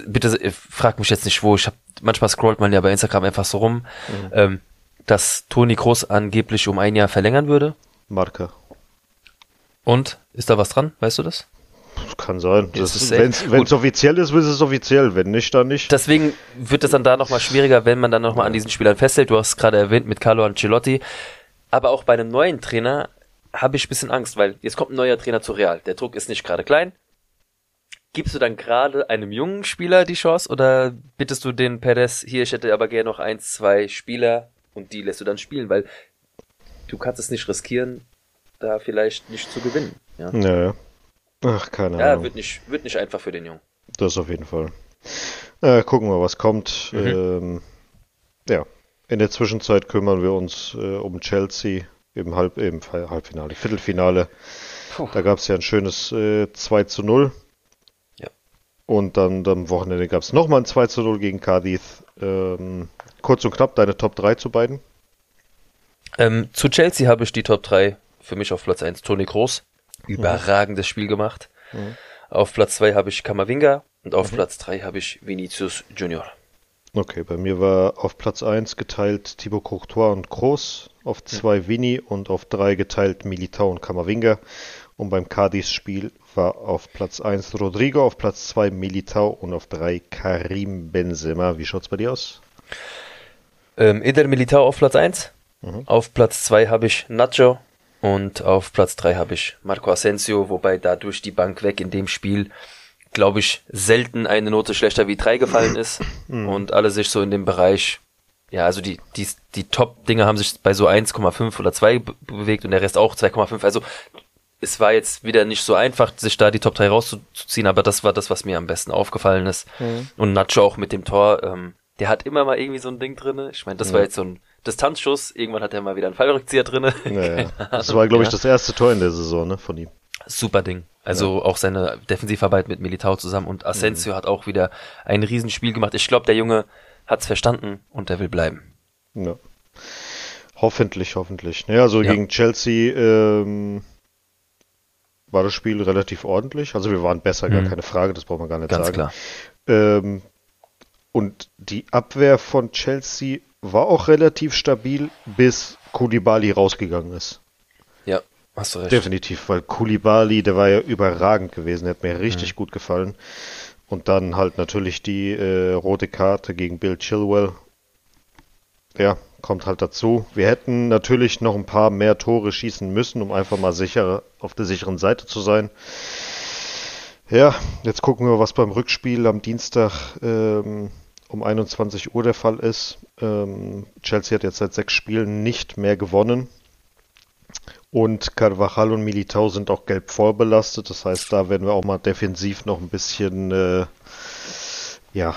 bitte frag mich jetzt nicht wo, ich habe manchmal scrollt man ja bei Instagram einfach so rum, ähm, dass Toni Kroos angeblich um ein Jahr verlängern würde. Marker. Und ist da was dran? Weißt du das? Kann sein. Wenn es offiziell ist, ist es offiziell. Wenn nicht, dann nicht. Deswegen wird es dann da nochmal schwieriger, wenn man dann nochmal an diesen Spielern festhält. Du hast es gerade erwähnt mit Carlo Ancelotti. Aber auch bei einem neuen Trainer habe ich ein bisschen Angst, weil jetzt kommt ein neuer Trainer zu Real. Der Druck ist nicht gerade klein. Gibst du dann gerade einem jungen Spieler die Chance oder bittest du den Perez, hier, ich hätte aber gerne noch ein, zwei Spieler und die lässt du dann spielen, weil du kannst es nicht riskieren, da vielleicht nicht zu gewinnen. Ja, Ja. Ach, keine ja Ahnung. wird, nicht, wird nicht einfach für den Jungen. Das auf jeden Fall. Äh, gucken wir, was kommt. Mhm. Ähm, ja, in der Zwischenzeit kümmern wir uns äh, um Chelsea im, Halb, im Halbfinale, Viertelfinale. Puh. Da gab es ja ein schönes äh, 2 zu 0. Ja. Und dann am Wochenende gab es nochmal ein 2 zu 0 gegen Cardiff. Ähm, kurz und knapp, deine Top 3 zu beiden. Ähm, zu Chelsea habe ich die Top 3 für mich auf Platz 1 Toni Kroos. Überragendes Spiel gemacht. Mhm. Auf Platz 2 habe ich Kamavinga und auf Platz 3 habe ich Vinicius Junior. Okay, bei mir war auf Platz 1 geteilt Thibaut Courtois und Kroos, auf 2 Vini und auf 3 geteilt Militao und Kamavinga. Und beim Cadiz-Spiel war auf Platz 1 Rodrigo, auf Platz 2 Militao und auf 3 Karim Benzema. Wie schaut's bei dir aus? Ähm, Eder Militao auf Platz 1. Mhm. Auf Platz 2 habe ich Nacho und auf Platz 3 habe ich Marco Asensio, wobei da durch die Bank weg in dem Spiel, glaube ich, selten eine Note schlechter wie 3 gefallen ist und alle sich so in dem Bereich, ja, also die, die, die Top-Dinge haben sich bei so 1,5 oder 2 be bewegt und der Rest auch 2,5. Also es war jetzt wieder nicht so einfach, sich da die Top 3 rauszuziehen, aber das war das, was mir am besten aufgefallen ist. Und Nacho auch mit dem Tor, ähm, der hat immer mal irgendwie so ein Ding drinne. Ich meine, das war jetzt so ein Distanzschuss. Irgendwann hat er mal wieder einen Fallrückzieher drinne. Naja, das war, glaube ich, Ja. das erste Tor in der Saison ne, von ihm. Super Ding. Also auch seine Defensivarbeit mit Militao zusammen und Asensio hat auch wieder ein Riesenspiel gemacht. Ich glaube, der Junge hat's verstanden und er will bleiben. Ja. Hoffentlich, hoffentlich. Naja, also Ja. gegen Chelsea ähm, war das Spiel relativ ordentlich. Also wir waren besser, gar Mhm. keine Frage, das braucht man gar nicht Ganz sagen. klar. Ähm, und die Abwehr von Chelsea war auch relativ stabil, bis Koulibaly rausgegangen ist. Hast du recht. Definitiv, weil Koulibaly, der war ja überragend gewesen, der hat mir richtig Mhm. gut gefallen. Und dann halt natürlich die äh, rote Karte gegen Bill Chilwell. Ja, kommt halt dazu. Wir hätten natürlich noch ein paar mehr Tore schießen müssen, um einfach mal sicher auf der sicheren Seite zu sein. Ja, jetzt gucken wir, was beim Rückspiel am Dienstag ähm, um 21 Uhr der Fall ist. Ähm, Chelsea hat jetzt seit sechs Spielen nicht mehr gewonnen. Und Carvajal und Militao sind auch gelb vorbelastet. Das heißt, da werden wir auch mal defensiv noch ein bisschen, äh, ja,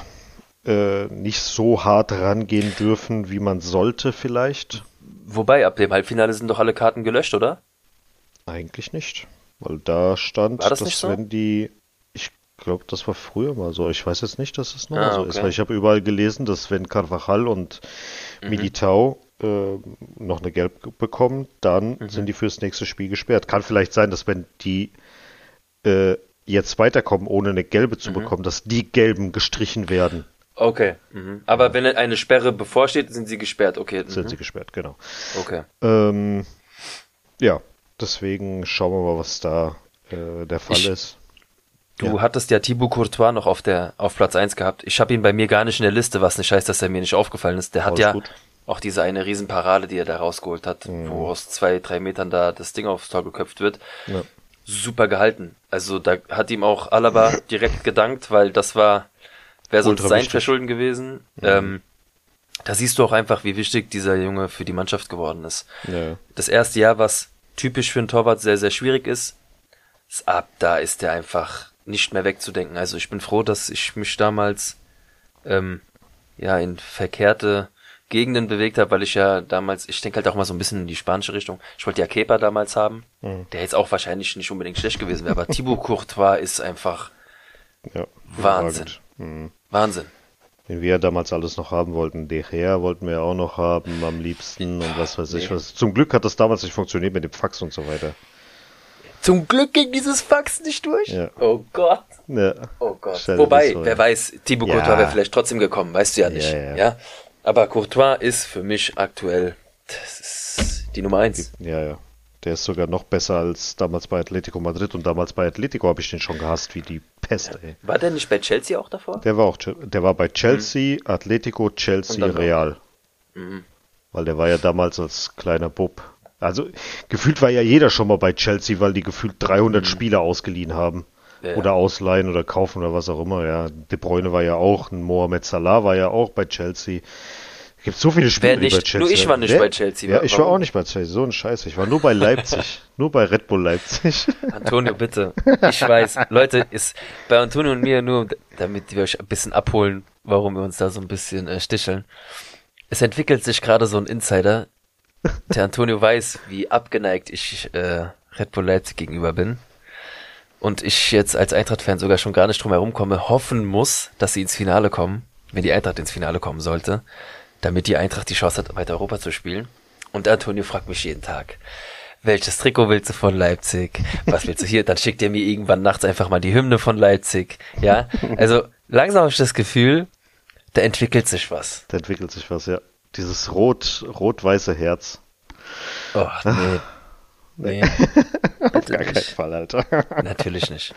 äh, nicht so hart rangehen dürfen, wie man sollte vielleicht. Wobei, ab dem Halbfinale sind doch alle Karten gelöscht, oder? Eigentlich nicht. Weil da stand, das dass so? wenn die, ich glaube, das war früher mal so. Ich weiß jetzt nicht, dass es noch Ah, so ist, okay. weil ich habe überall gelesen, dass wenn Carvajal und Mhm. Militao äh, noch eine Gelb bekommen, dann Mhm. sind die fürs nächste Spiel gesperrt. Kann vielleicht sein, dass wenn die äh, jetzt weiterkommen, ohne eine gelbe Mhm. zu bekommen, dass die gelben gestrichen werden. Okay. Mhm. Aber wenn eine Sperre bevorsteht, sind sie gesperrt. Okay. Sind Mhm. sie gesperrt, genau. Okay. Ähm, ja, deswegen schauen wir mal, was da äh, der Fall Ich- ist. Du Ja. hattest ja Thibaut Courtois noch auf der auf Platz 1 gehabt. Ich habe ihn bei mir gar nicht in der Liste, was nicht heißt, dass er mir nicht aufgefallen ist. Der hat Alles ja gut. Auch diese eine Riesenparade, die er da rausgeholt hat, Mhm. wo aus zwei, drei Metern da das Ding aufs Tor geköpft wird. Ja. Super gehalten. Also da hat ihm auch Alaba direkt gedankt, weil das war, wäre sonst sein wichtig. Verschulden gewesen. Ähm, da siehst du auch einfach, wie wichtig dieser Junge für die Mannschaft geworden ist. Ja. Das erste Jahr, was typisch für einen Torwart sehr, sehr schwierig ist, ist ab da ist er einfach nicht mehr wegzudenken. Also ich bin froh, dass ich mich damals ähm, ja in verkehrte Gegenden bewegt habe, weil ich ja damals, ich denke halt auch mal so ein bisschen in die spanische Richtung. Ich wollte ja Kepa damals haben, Mhm. der jetzt auch wahrscheinlich nicht unbedingt schlecht gewesen wäre, aber Thibaut Courtois ist einfach Ja, Wahnsinn. Mhm. Wahnsinn. Den wir ja damals alles noch haben wollten. De Gea wollten wir ja auch noch haben am liebsten und was weiß ich Nee. was. Zum Glück hat das damals nicht funktioniert mit dem Fax und so weiter. Zum Glück ging dieses Fax nicht durch. Ja. Oh Gott. Ja. Oh Gott. Dir Wobei, wer weiß, Thibaut Ja. Courtois wäre vielleicht trotzdem gekommen, weißt du ja nicht. Ja, ja. Aber Courtois ist für mich aktuell, das ist die Nummer eins. Ja, ja. Der ist sogar noch besser als damals bei Atletico Madrid und damals bei Atletico habe ich den schon gehasst wie die Pest, ey. War der nicht bei Chelsea auch davor? Der war auch, der war bei Chelsea, Atletico, Chelsea, Und dann noch. Real. Mhm. Weil der war ja damals als kleiner Bub. Also gefühlt war ja jeder schon mal bei Chelsea, weil die gefühlt 300 Spieler ausgeliehen haben. Ja. Oder ausleihen oder kaufen oder was auch immer. Ja, De Bruyne war ja auch, Mohamed Salah war ja auch bei Chelsea. Es gibt so viele Spieler, Wer nicht? bei Chelsea Nur ich war nicht Wer? bei Chelsea. Ja, ich war auch nicht bei Chelsea. So ein Scheiß. Ich war nur bei Leipzig. nur bei Red Bull Leipzig. Antonio, bitte. Ich weiß, Leute, ist bei Antonio und mir nur, damit wir euch ein bisschen abholen, warum wir uns da so ein bisschen äh, sticheln. Es entwickelt sich gerade so ein Insider. Der Antonio weiß, wie abgeneigt ich äh, Red Bull Leipzig gegenüber bin. Und ich jetzt als Eintracht-Fan sogar schon gar nicht drum herum komme, hoffen muss, dass sie ins Finale kommen, wenn die Eintracht ins Finale kommen sollte, damit die Eintracht die Chance hat, weiter Europa zu spielen. Und Antonio fragt mich jeden Tag, welches Trikot willst du von Leipzig? Was willst du hier? Dann schickt er mir irgendwann nachts einfach mal die Hymne von Leipzig. Ja, also langsam habe ich das Gefühl, da entwickelt sich was. da entwickelt sich was, ja. Dieses rot, rot-weiße Herz. Oh, nee. Nee. Bitte Gar keinen nicht. Fall, Alter. Natürlich nicht.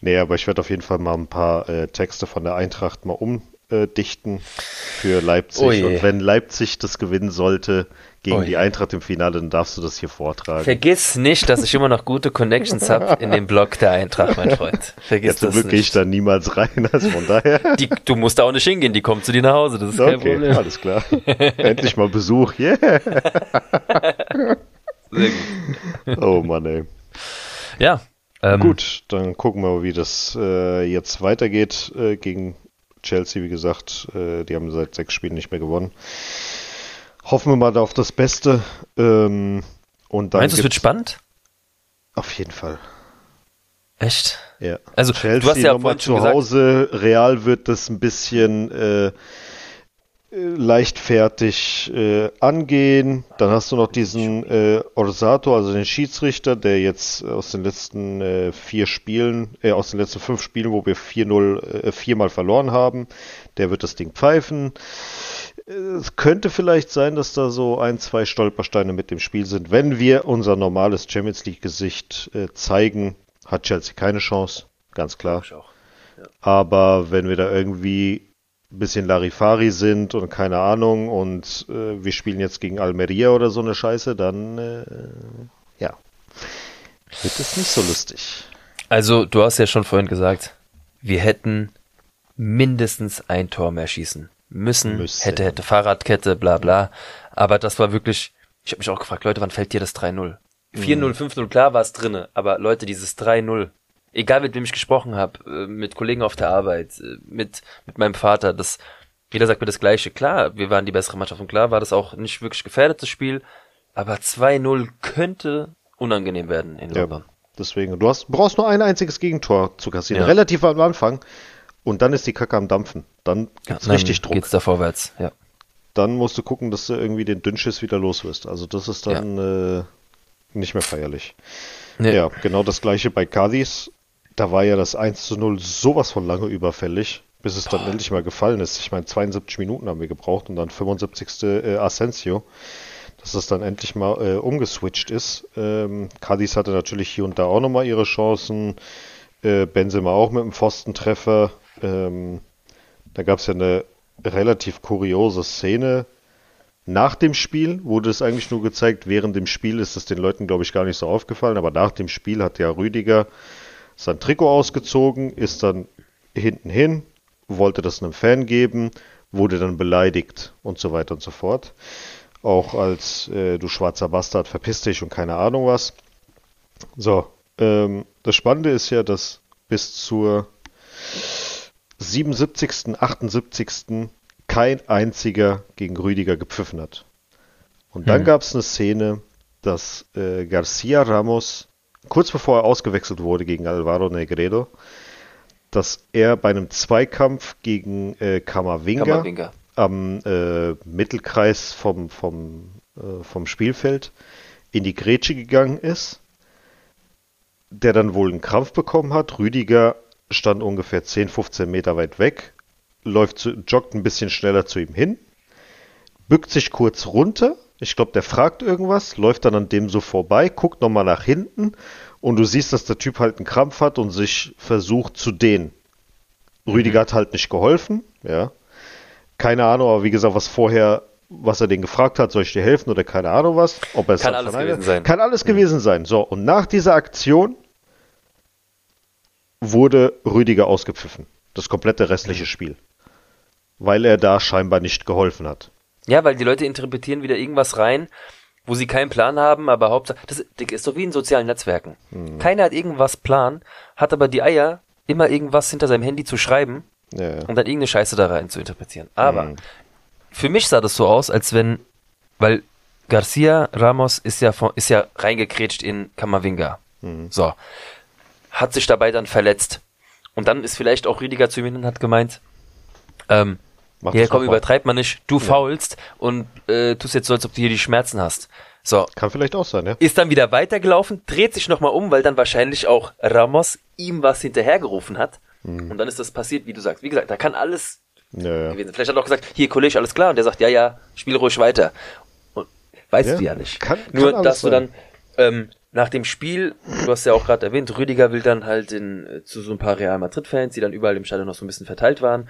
Nee, aber ich werde auf jeden Fall mal ein paar äh, Texte von der Eintracht mal umdichten für Leipzig. Oh. Und wenn Leipzig das gewinnen sollte gegen Oh die. Eintracht im Finale, dann darfst du das hier vortragen. Vergiss nicht, dass ich immer noch gute Connections habe in dem Blog der Eintracht, mein Freund. Vergiss zum das Glück gehe ich nicht. da niemals rein, also von daher. Die, du musst da auch nicht hingehen, die kommen zu dir nach Hause, das ist kein Okay, Problem. alles klar. Endlich mal Besuch, yeah. Sehr gut. Oh Mann, ey. Ja, ähm, Gut, dann gucken wir mal, wie das äh, jetzt weitergeht äh, gegen Chelsea. Wie gesagt, äh, die haben seit sechs Spielen nicht mehr gewonnen. Hoffen wir mal da auf das Beste. Ähm, und dann Meinst du, es wird spannend? Auf jeden Fall. Echt? Ja. Also, Chelsea du hast ja nochmal vorhin zu gesagt, Hause. Real wird das ein bisschen äh, leichtfertig äh, angehen. Dann hast du noch diesen äh, Orsato, also den Schiedsrichter, der jetzt aus den letzten äh, vier Spielen, äh, aus den letzten fünf Spielen, wo wir 4-0 äh, viermal verloren haben, der wird das Ding pfeifen. Äh, Es könnte vielleicht sein, dass da so ein, zwei Stolpersteine mit dem Spiel sind. Wenn wir unser normales Champions League-Gesicht äh, zeigen, hat Chelsea keine Chance, ganz klar. Ich auch. Aber wenn wir da irgendwie ein bisschen Larifari sind und keine Ahnung und äh, wir spielen jetzt gegen Almeria oder so eine Scheiße, dann äh, ja, wird es nicht so lustig. Also, du hast ja schon vorhin gesagt, wir hätten mindestens ein Tor mehr schießen müssen. Müssen. Hätte, hätte Fahrradkette, bla bla. Aber das war wirklich, ich habe mich auch gefragt, Leute, wann fällt dir das 3-0? 4-0, 5-0, klar war es drinne, aber Leute, dieses 3-0, egal mit wem ich gesprochen habe, mit Kollegen auf der Arbeit, äh, mit, mit meinem Vater, das, jeder sagt mir das Gleiche. Klar, wir waren die bessere Mannschaft und klar war das auch nicht wirklich gefährdetes Spiel, aber 2-0 könnte unangenehm werden in Ja, London. deswegen, du hast, brauchst nur ein einziges Gegentor zu kassieren, Ja. relativ am Anfang und dann ist die Kacke am Dampfen. Dann gibt's Dann richtig Druck. Geht's da vorwärts, ja. Dann musst du gucken, dass du irgendwie den Dünnschiss wieder los wirst. Also das ist dann äh, nicht mehr feierlich. Nee. Ja, genau das gleiche bei Cadiz. Da war ja das 1 zu 0 sowas von lange überfällig, bis es dann endlich mal gefallen ist. Ich meine, 72 Minuten haben wir gebraucht und dann 75. Äh, Asensio, dass das dann endlich mal äh, umgeswitcht ist. Ähm, Cadiz hatte natürlich hier und da auch nochmal ihre Chancen. Äh, Benzema auch mit einem Pfostentreffer. Ähm, da gab es ja eine relativ kuriose Szene. Nach dem Spiel wurde es eigentlich nur gezeigt, während dem Spiel ist es den Leuten, glaube ich, gar nicht so aufgefallen, aber nach dem Spiel hat ja Rüdiger sein Trikot ausgezogen, ist dann hinten hin, wollte das einem Fan geben, wurde dann beleidigt und so weiter und so fort. Auch als äh, du schwarzer Bastard, verpiss dich und keine Ahnung was. So, ähm, das Spannende ist ja, dass bis zur 77., 78. kein einziger gegen Rüdiger gepfiffen hat. Und dann Hm. gab es eine Szene, dass äh, Garcia Ramos, kurz bevor er ausgewechselt wurde gegen Alvaro Negredo, dass er bei einem Zweikampf gegen äh, Kamavinga Kammerwinger. am äh, Mittelkreis vom, vom, äh, vom Spielfeld in die Grätsche gegangen ist, der dann wohl einen Krampf bekommen hat. Rüdiger stand ungefähr 10, 15 Meter weit weg, läuft zu, joggt ein bisschen schneller zu ihm hin, bückt sich kurz runter. Ich glaube, der fragt irgendwas, läuft dann an dem so vorbei, guckt nochmal nach hinten und du siehst, dass der Typ halt einen Krampf hat und sich versucht zu dehnen. Rüdiger hat halt nicht geholfen, ja. Keine Ahnung, aber wie gesagt, was vorher, was er den gefragt hat, soll ich dir helfen oder keine Ahnung was, ob er es Kann alles gewesen sein. Kann alles gewesen sein. So, und nach dieser Aktion wurde Rüdiger ausgepfiffen. Das komplette restliche Spiel. Weil er da scheinbar nicht geholfen hat. Ja, weil die Leute interpretieren wieder irgendwas rein, wo sie keinen Plan haben, aber Hauptsache, das ist doch wie in sozialen Netzwerken. Hm. Keiner hat irgendwas Plan, hat aber die Eier, immer irgendwas hinter seinem Handy zu schreiben Ja, ja. und dann irgendeine Scheiße da rein zu interpretieren. Aber Mhm. für mich sah das so aus, als wenn, weil Garcia Ramos ist ja von, ist ja reingekrätscht in Kamavinga. Mhm. So. Hat sich dabei dann verletzt. Und dann ist vielleicht auch Rüdiger zu hin und hat gemeint, ähm, Mach ja, komm, übertreib mal nicht. Du faulst und äh, tust jetzt so, als ob du hier die Schmerzen hast. So, Kann vielleicht auch sein, ja. ist dann wieder weitergelaufen, dreht sich nochmal um, weil dann wahrscheinlich auch Ramos ihm was hinterhergerufen hat. Und dann ist das passiert, wie du sagst. Wie gesagt, da kann alles ja, ja. gewesen sein. Vielleicht hat er auch gesagt, hier Kollege, alles klar. Und der sagt, ja, ja, spiel ruhig weiter. Und weißt Ja, du ja nicht. kann- Nur, kann alles dass du sein. dann ähm, nach dem Spiel, du hast ja auch gerade erwähnt, Rüdiger will dann halt in, äh, zu so ein paar Real Madrid-Fans, die dann überall im Stadion noch so ein bisschen verteilt waren,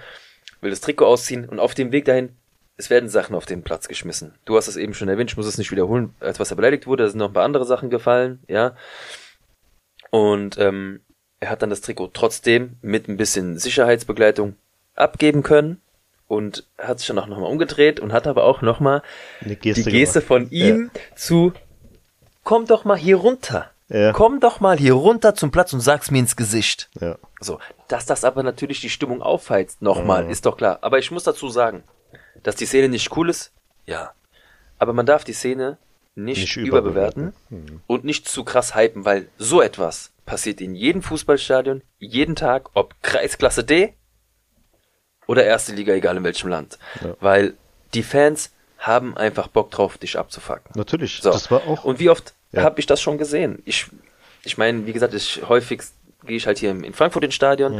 will das Trikot ausziehen und auf dem Weg dahin, es werden Sachen auf den Platz geschmissen. Du hast es eben schon erwähnt, ich muss es nicht wiederholen, als was er beleidigt wurde, da sind noch ein paar andere Sachen gefallen, ja. Und ähm, er hat dann das Trikot trotzdem mit ein bisschen Sicherheitsbegleitung abgeben können und hat sich dann auch nochmal umgedreht und hat aber auch nochmal Eine die Geste gemacht. von ihm zu komm doch mal hier runter. Ja. Komm doch mal hier runter zum Platz und sag's mir ins Gesicht. Ja. So, dass das aber natürlich die Stimmung aufheizt, nochmal, ist doch klar. Aber ich muss dazu sagen, dass die Szene nicht cool ist, ja. Aber man darf die Szene nicht, Nicht überbewerten überbewerten. und nicht zu krass hypen, weil so etwas passiert in jedem Fußballstadion, jeden Tag, ob Kreisklasse D oder erste Liga, egal in welchem Land. Ja. Weil die Fans haben einfach Bock drauf, dich abzufacken. Natürlich. So. Das war auch. Und wie oft Ja. habe ich das schon gesehen? Ich, ich meine, wie gesagt, ich häufig gehe ich halt hier in Frankfurt ins Stadion.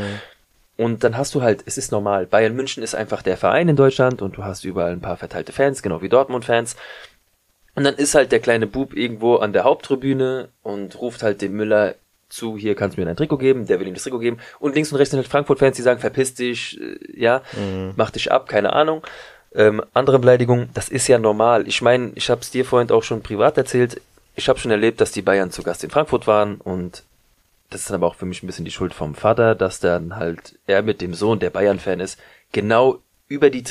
Und dann hast du halt, es ist normal. Bayern München ist einfach der Verein in Deutschland und du hast überall ein paar verteilte Fans, genau wie Dortmund-Fans. Und dann ist halt der kleine Bub irgendwo an der Haupttribüne und ruft halt dem Müller zu, hier kannst du mir dein Trikot geben, der will ihm das Trikot geben. Und links und rechts sind halt Frankfurt-Fans, die sagen, verpiss dich, äh, ja, mach dich ab, keine Ahnung. Ähm, andere Beleidigung, das ist ja normal. Ich meine, ich habe es dir vorhin auch schon privat erzählt. Ich habe schon erlebt, dass die Bayern zu Gast in Frankfurt waren und das ist dann aber auch für mich ein bisschen die Schuld vom Vater, dass dann halt er mit dem Sohn, der Bayern-Fan ist, genau über die,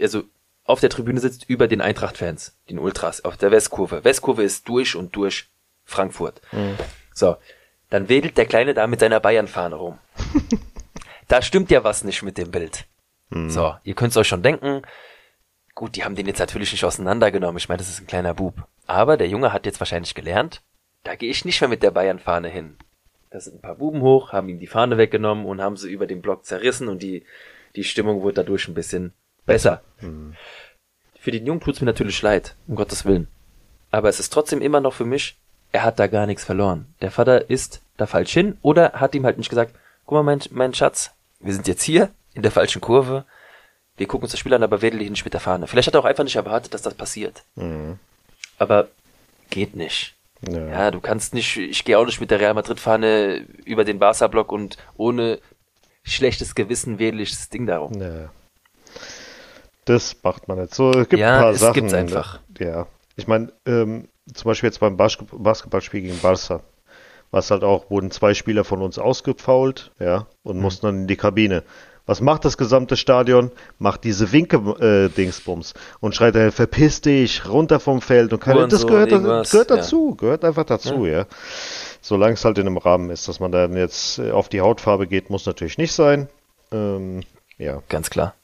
also auf der Tribüne sitzt, über den Eintracht-Fans, den Ultras, auf der Westkurve. Westkurve ist durch und durch Frankfurt. So, dann wedelt der Kleine da mit seiner Bayern-Fahne rum. da stimmt ja was nicht mit dem Bild. So, ihr könnt's euch schon denken. Gut, die haben den jetzt natürlich nicht auseinandergenommen. Ich meine, das ist ein kleiner Bub. Aber der Junge hat jetzt wahrscheinlich gelernt, da gehe ich nicht mehr mit der Bayern-Fahne hin. Da sind ein paar Buben hoch, haben ihm die Fahne weggenommen und haben sie über den Block zerrissen und die, die Stimmung wurde dadurch ein bisschen besser. Für den Jungen tut's mir natürlich leid, um Gottes Willen. Aber es ist trotzdem immer noch für mich, er hat da gar nichts verloren. Der Vater ist da falsch hin oder hat ihm halt nicht gesagt, guck mal, mein, mein Schatz, wir sind jetzt hier in der falschen Kurve, wir gucken uns das Spiel an, aber wedel dich nicht mit der Fahne. Vielleicht hat er auch einfach nicht erwartet, dass das passiert. Aber geht nicht. Ja. Ja, du kannst nicht, ich gehe auch nicht mit der Real Madrid-Fahne über den Barca-Block und ohne schlechtes Gewissen wedel ich das Ding darum. Ja. Das macht man nicht so. Es gibt Ja, ein paar es Sachen. gibt's einfach. Ja. Ich meine, ähm, zum Beispiel jetzt beim Bas Basketballspiel gegen Barca, was halt auch, wurden zwei Spieler von uns ausgefault, ja, und Mhm. mussten dann in die Kabine. Was macht das gesamte Stadion? Macht diese Winke-Dingsbums und schreit, äh, verpiss dich, runter vom Feld und keine, das Hurensohn, gehört, gehört ja. dazu, gehört einfach dazu, ja. Solange es halt in einem Rahmen ist, dass man dann jetzt äh, auf die Hautfarbe geht, muss natürlich nicht sein. Ähm, ja, Ganz klar.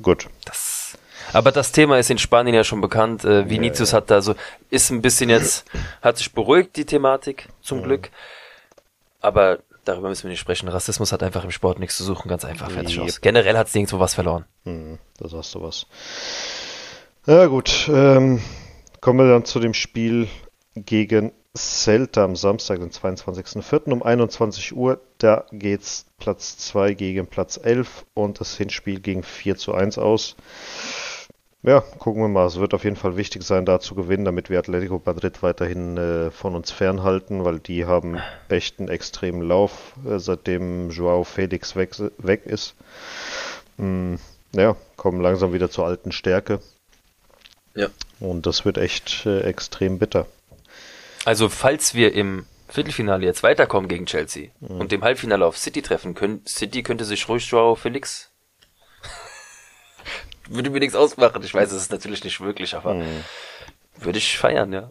gut. Das Aber das Thema ist in Spanien ja schon bekannt. Äh, Vinicius hat da so, ist ein bisschen jetzt, hat sich beruhigt, die Thematik, zum Glück. Aber darüber müssen wir nicht sprechen. Rassismus hat einfach im Sport nichts zu suchen, ganz einfach, fertig Yep. aus. Generell hat es nirgendwo was verloren. Hm, da sagst du was. Ja gut, ähm, kommen wir dann zu dem Spiel gegen Celta am Samstag, den 22.04. um 21 Uhr. Da geht's Platz 2 gegen Platz 11 und das Hinspiel ging 4 zu 1 aus. Ja, gucken wir mal. Es wird auf jeden Fall wichtig sein, da zu gewinnen, damit wir Atletico Madrid weiterhin äh, von uns fernhalten, weil die haben echt einen extremen Lauf, äh, seitdem Joao Felix weg, weg ist. Mm, ja, kommen langsam wieder zur alten Stärke. Ja. Und das wird echt äh, extrem bitter. Also, falls wir im Viertelfinale jetzt weiterkommen gegen Chelsea und im Halbfinale auf City treffen, können, City könnte sich ruhig Joao Felix würde mir nichts ausmachen. Ich weiß, es ist natürlich nicht wirklich, aber Mhm. würde ich feiern, ja.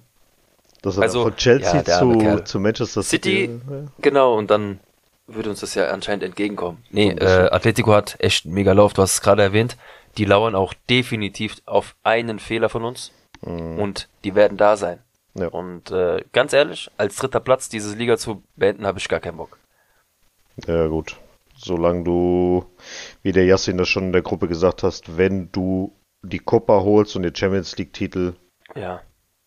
Das Also, von Chelsea ja, zu, zu Manchester City. City, ja. genau, und dann würde uns das ja anscheinend entgegenkommen. Nee, äh, Atletico hat echt einen mega Lauf, du hast es gerade erwähnt. Die lauern auch definitiv auf einen Fehler von uns und die werden da sein. Mhm. Ja. Und äh, ganz ehrlich, als dritter Platz diese Liga zu beenden, habe ich gar keinen Bock. Ja, gut. Solange du, wie der Yassin das schon in der Gruppe gesagt hast, wenn du die Copa holst und den Champions League-Titel, Ja.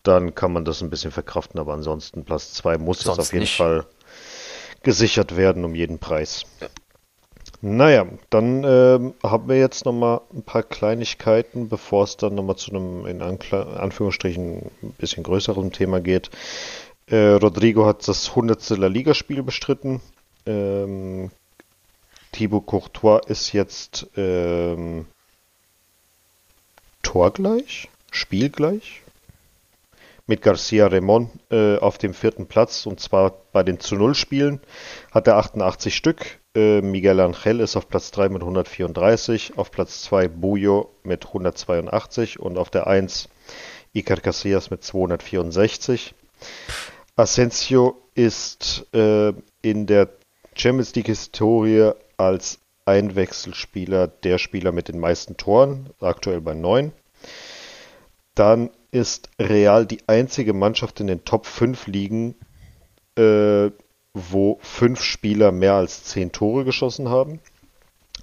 dann kann man das ein bisschen verkraften, aber ansonsten Platz 2 muss jetzt Sonst auf jeden nicht. Fall gesichert werden um jeden Preis. Naja, dann ähm, haben wir jetzt nochmal ein paar Kleinigkeiten, bevor es dann nochmal zu einem in Ankla Anführungsstrichen ein bisschen größeren Thema geht. Äh, Rodrigo hat das 100. La Liga-Spiel bestritten. Ähm, Thibaut Courtois ist jetzt ähm, torgleich, spielgleich mit Garcia Remon äh, auf dem vierten Platz und zwar bei den zu Null Spielen hat er 88 Stück. Äh, Miguel Angel ist auf Platz 3 mit 134, auf Platz 2 Buyo mit 182 und auf der 1 Iker Casillas mit 264. Asensio ist äh, in der Champions League Historie als Einwechselspieler der Spieler mit den meisten Toren, aktuell bei 9. Dann ist Real die einzige Mannschaft in den Top 5 Ligen, äh, wo fünf Spieler mehr als 10 Tore geschossen haben.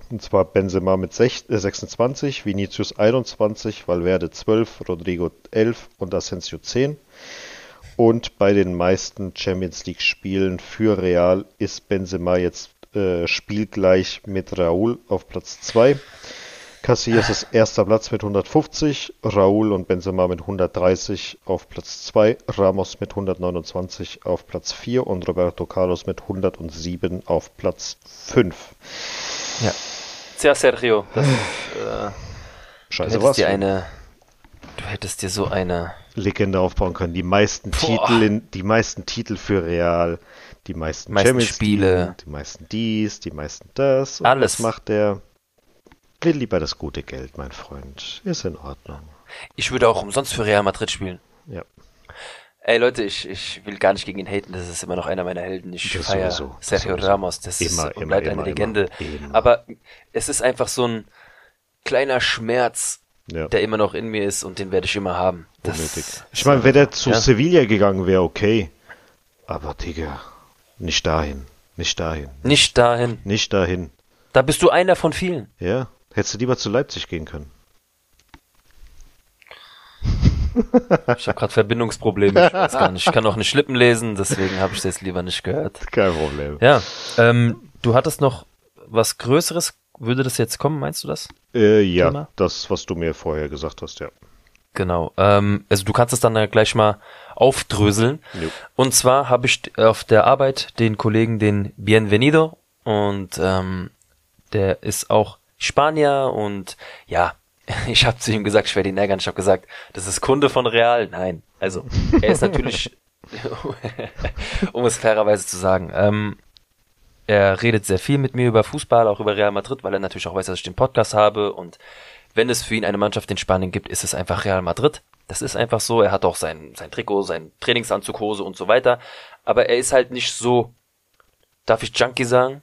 Und zwar Benzema mit sech- äh, 26, Vinicius 21, Valverde 12, Rodrigo 11 und Asensio 10. Und bei den meisten Champions League Spielen für Real ist Benzema jetzt äh, spielgleich mit Raúl auf Platz 2. Casillas ist erster Platz mit 150, Raúl und Benzema mit 130 auf Platz 2, Ramos mit 129 auf Platz 4 und Roberto Carlos mit 107 auf Platz 5. Ja. Tja, Sergio, das, äh, du Scheiße, hättest was? dir eine, du hättest dir so eine, Legende aufbauen können. Die meisten Boah. Titel, in, die meisten Titel für Real, die meisten, Meisten Champions Spiele. Die meisten dies, die meisten das. Und Alles. Was macht der? Will lieber das gute Geld, mein Freund. Ist in Ordnung. ich würde auch umsonst für Real Madrid spielen. Ja. Ey Leute, ich, ich will gar nicht gegen ihn haten, das ist immer noch einer meiner Helden. Ich Das feiere sowieso, das Sergio sowieso. Ramos, das ist Immer, und immer, bleibt immer, eine Legende. immer. Aber es ist einfach so ein kleiner Schmerz, Ja. der immer noch in mir ist und den werde ich immer haben. Das Unnötig. ist Ich meine, wenn er zu ja. Sevilla gegangen wäre, okay. Aber Digga, nicht dahin. Nicht dahin. Nicht dahin. Nicht dahin. Da bist du einer von vielen. Ja. Hättest du lieber zu Leipzig gehen können. Ich habe gerade Verbindungsprobleme, ich weiß gar nicht. Ich kann auch nicht Lippen lesen, deswegen habe ich das lieber nicht gehört. Kein Problem. Ja, ähm, du hattest noch was Größeres. Würde das jetzt kommen, meinst du das? Äh, ja, Thema? das, was du mir vorher gesagt hast, ja. Genau. Ähm, also du kannst es dann ja gleich mal aufdröseln. Jo. Und zwar habe ich auf der Arbeit den Kollegen, den Bienvenido, und ähm, der ist auch Spanier und ja, ich habe zu ihm gesagt, ich werde ihn ärgern. Ich habe gesagt, das ist Kunde von Real. Nein, also er ist natürlich, um es fairerweise zu sagen, ähm, er redet sehr viel mit mir über Fußball, auch über Real Madrid, weil er natürlich auch weiß, dass ich den Podcast habe und wenn es für ihn eine Mannschaft in Spanien gibt, ist es einfach Real Madrid. Das ist einfach so. Er hat auch sein, sein Trikot, sein Trainingsanzug, Hose und so weiter. Aber er ist halt nicht so, darf ich Junkie sagen?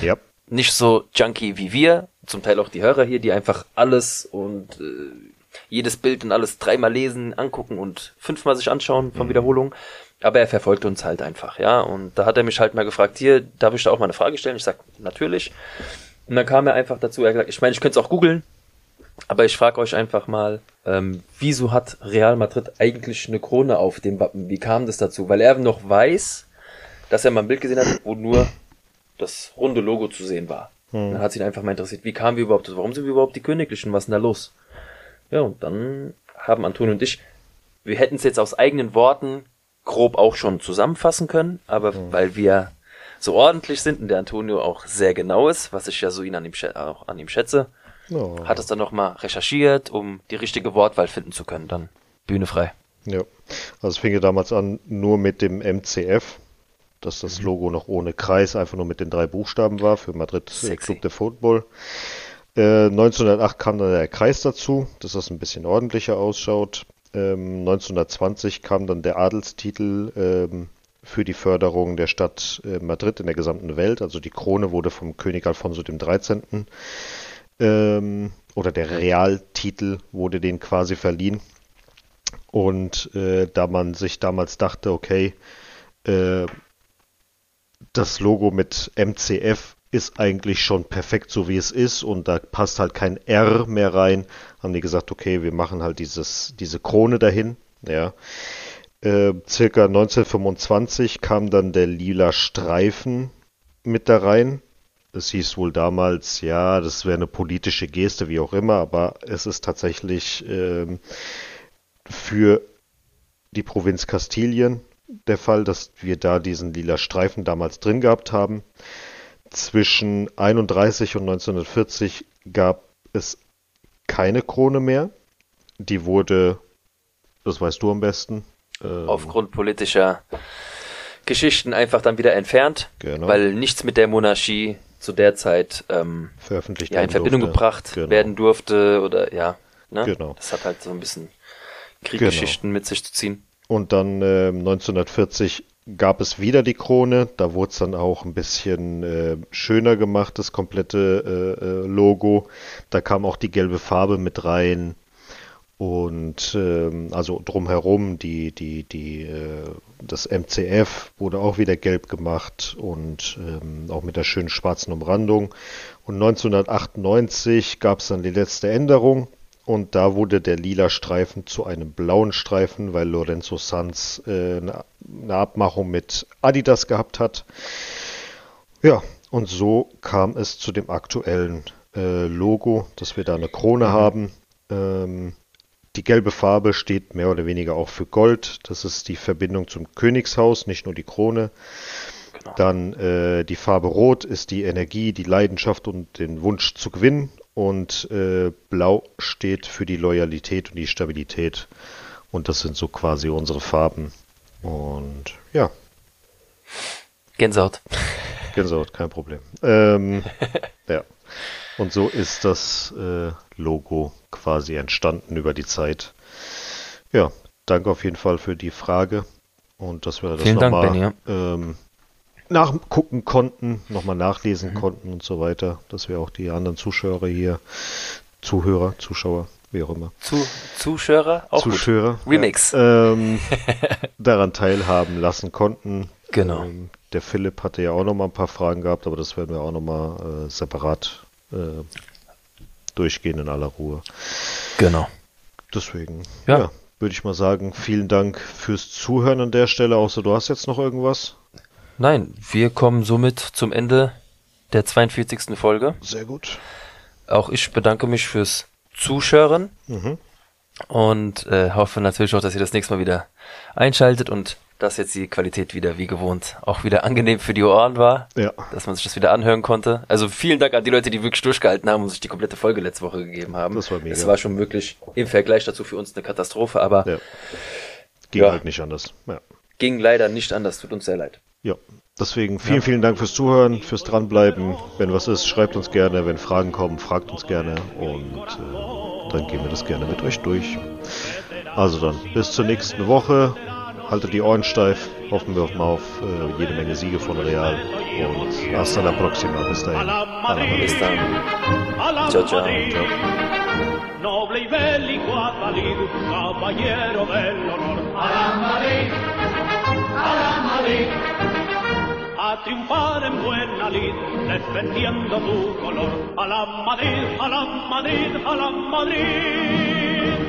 Ja. Nicht so Junkie wie wir. Zum Teil auch die Hörer hier, die einfach alles und äh, jedes Bild und alles dreimal lesen, angucken und fünfmal sich anschauen von Wiederholung. Aber er verfolgt uns halt einfach, ja. Und da hat er mich halt mal gefragt, hier, darf ich da auch mal eine Frage stellen? Ich sag, natürlich. Und dann kam er einfach dazu, er hat gesagt, ich meine, ich könnte es auch googeln, aber ich frage euch einfach mal, ähm, wieso hat Real Madrid eigentlich eine Krone auf dem Wappen? Wie kam das dazu? Weil er noch weiß, dass er mal ein Bild gesehen hat, wo nur das runde Logo zu sehen war. Hm. Dann hat sich einfach mal interessiert, wie kamen wir überhaupt, dazu? warum sind wir überhaupt die Königlichen, was ist denn da los? Ja, und dann haben Antonio und ich, wir hätten es jetzt aus eigenen Worten grob auch schon zusammenfassen können, aber weil wir so ordentlich sind und der Antonio auch sehr genau ist, was ich ja so ihn an ihm, auch an ihm schätze, Ja. hat es dann nochmal recherchiert, um die richtige Wortwahl finden zu können. Dann Bühne frei. Ja, also es fing ja damals an nur mit dem MCF, dass das Logo noch ohne Kreis einfach nur mit den drei Buchstaben war für Madrid Sexy. Club de Football. Äh, 1908 kam dann der Kreis dazu, dass das ein bisschen ordentlicher ausschaut. Ähm, 1920 kam dann der Adelstitel ähm, für die Förderung der Stadt äh, Madrid in der gesamten Welt. Also die Krone wurde vom König Alfonso dem 13. Ähm, oder der Realtitel wurde den quasi verliehen. Und äh, da man sich damals dachte, okay, äh, das Logo mit MCF ist eigentlich schon perfekt so wie es ist und da passt halt kein R mehr rein, haben die gesagt, okay, wir machen halt dieses, diese Krone dahin, ja. Äh, circa 1925 kam dann der lila Streifen mit da rein. Es hieß wohl damals, ja, das wäre eine politische Geste, wie auch immer, aber es ist tatsächlich ähm, für die Provinz Kastilien der Fall, dass wir da diesen lila Streifen damals drin gehabt haben. Zwischen 31 und 1940 gab es keine Krone mehr. Die wurde, das weißt du am besten, ähm, Aufgrund politischer Geschichten einfach dann wieder entfernt, Genau. weil nichts mit der Monarchie zu der Zeit ähm, veröffentlicht ja, in werden Verbindung durfte. gebracht Genau. werden durfte oder ja. Ne? Genau. Das hat halt so ein bisschen Krieggeschichten mit sich zu ziehen. Und dann äh, 1940 gab es wieder die Krone. Da wurde es dann auch ein bisschen äh, schöner gemacht, das komplette äh, äh, Logo. Da kam auch die gelbe Farbe mit rein. Und ähm, also drumherum, die, die, die, äh, das MCF wurde auch wieder gelb gemacht und ähm, auch mit der schönen schwarzen Umrandung. Und 1998 gab es dann die letzte Änderung. Und da wurde der lila Streifen zu einem blauen Streifen, weil Lorenzo Sanz äh, eine, eine Abmachung mit Adidas gehabt hat. Ja, und so kam es zu dem aktuellen äh, Logo, dass wir da eine Krone haben. Ähm, die gelbe Farbe steht mehr oder weniger auch für Gold. Das ist die Verbindung zum Königshaus, nicht nur die Krone. Genau. Dann äh, die Farbe Rot ist die Energie, die Leidenschaft und den Wunsch zu gewinnen. Und äh, Blau steht für die Loyalität und die Stabilität. Und das sind so quasi unsere Farben. Und ja, Gänsehaut. Gänsehaut, kein Problem. Ähm, ja. Und so ist das äh, Logo quasi entstanden über die Zeit. Ja, danke auf jeden Fall für die Frage und dass wir das nochmal ja. ähm, nachgucken konnten, nochmal nachlesen Mhm. konnten und so weiter, dass wir auch die anderen Zuschauer hier, Zuhörer, Zuschauer, wie auch immer, Zu, Zuschauer auch gut. Zuschauer, Remix. Ja, ähm, daran teilhaben lassen konnten. Genau. Ähm, der Philipp hatte ja auch noch mal ein paar Fragen gehabt, aber das werden wir auch noch mal äh, separat äh, durchgehen in aller Ruhe. Genau. Deswegen, Ja. ja, würde ich mal sagen, vielen Dank fürs Zuhören an der Stelle. Außer du hast jetzt noch irgendwas? Nein, wir kommen somit zum Ende der 42. Folge. Sehr gut. Auch ich bedanke mich fürs Zuschören Mhm. und äh, hoffe natürlich auch, dass ihr das nächste Mal wieder einschaltet und dass jetzt die Qualität wieder wie gewohnt auch wieder angenehm für die Ohren war, Ja, dass man sich das wieder anhören konnte. Also vielen Dank an die Leute, die wirklich durchgehalten haben und sich die komplette Folge letzte Woche gegeben haben. Das war mega. Es war schon wirklich im Vergleich dazu für uns eine Katastrophe, aber ja. Ging Ja. halt nicht anders. Ja. ging leider nicht anders. Tut uns sehr leid. Ja, deswegen vielen, vielen Dank fürs Zuhören, fürs Dranbleiben. Wenn was ist, schreibt uns gerne. Wenn Fragen kommen, fragt uns gerne. Und äh, dann gehen wir das gerne mit euch durch. Also dann, bis zur nächsten Woche. Haltet die Ohren steif. Hoffen wir mal auf äh, jede Menge Siege von Real. Und hasta la próxima. Bis dahin. Bis dann. Ciao, ciao. Ciao. noble y bélico Adalid, caballero del honor. A la Madrid, a la Madrid, a triunfar en buena lid, defendiendo tu color. A la Madrid, a la Madrid, a la Madrid.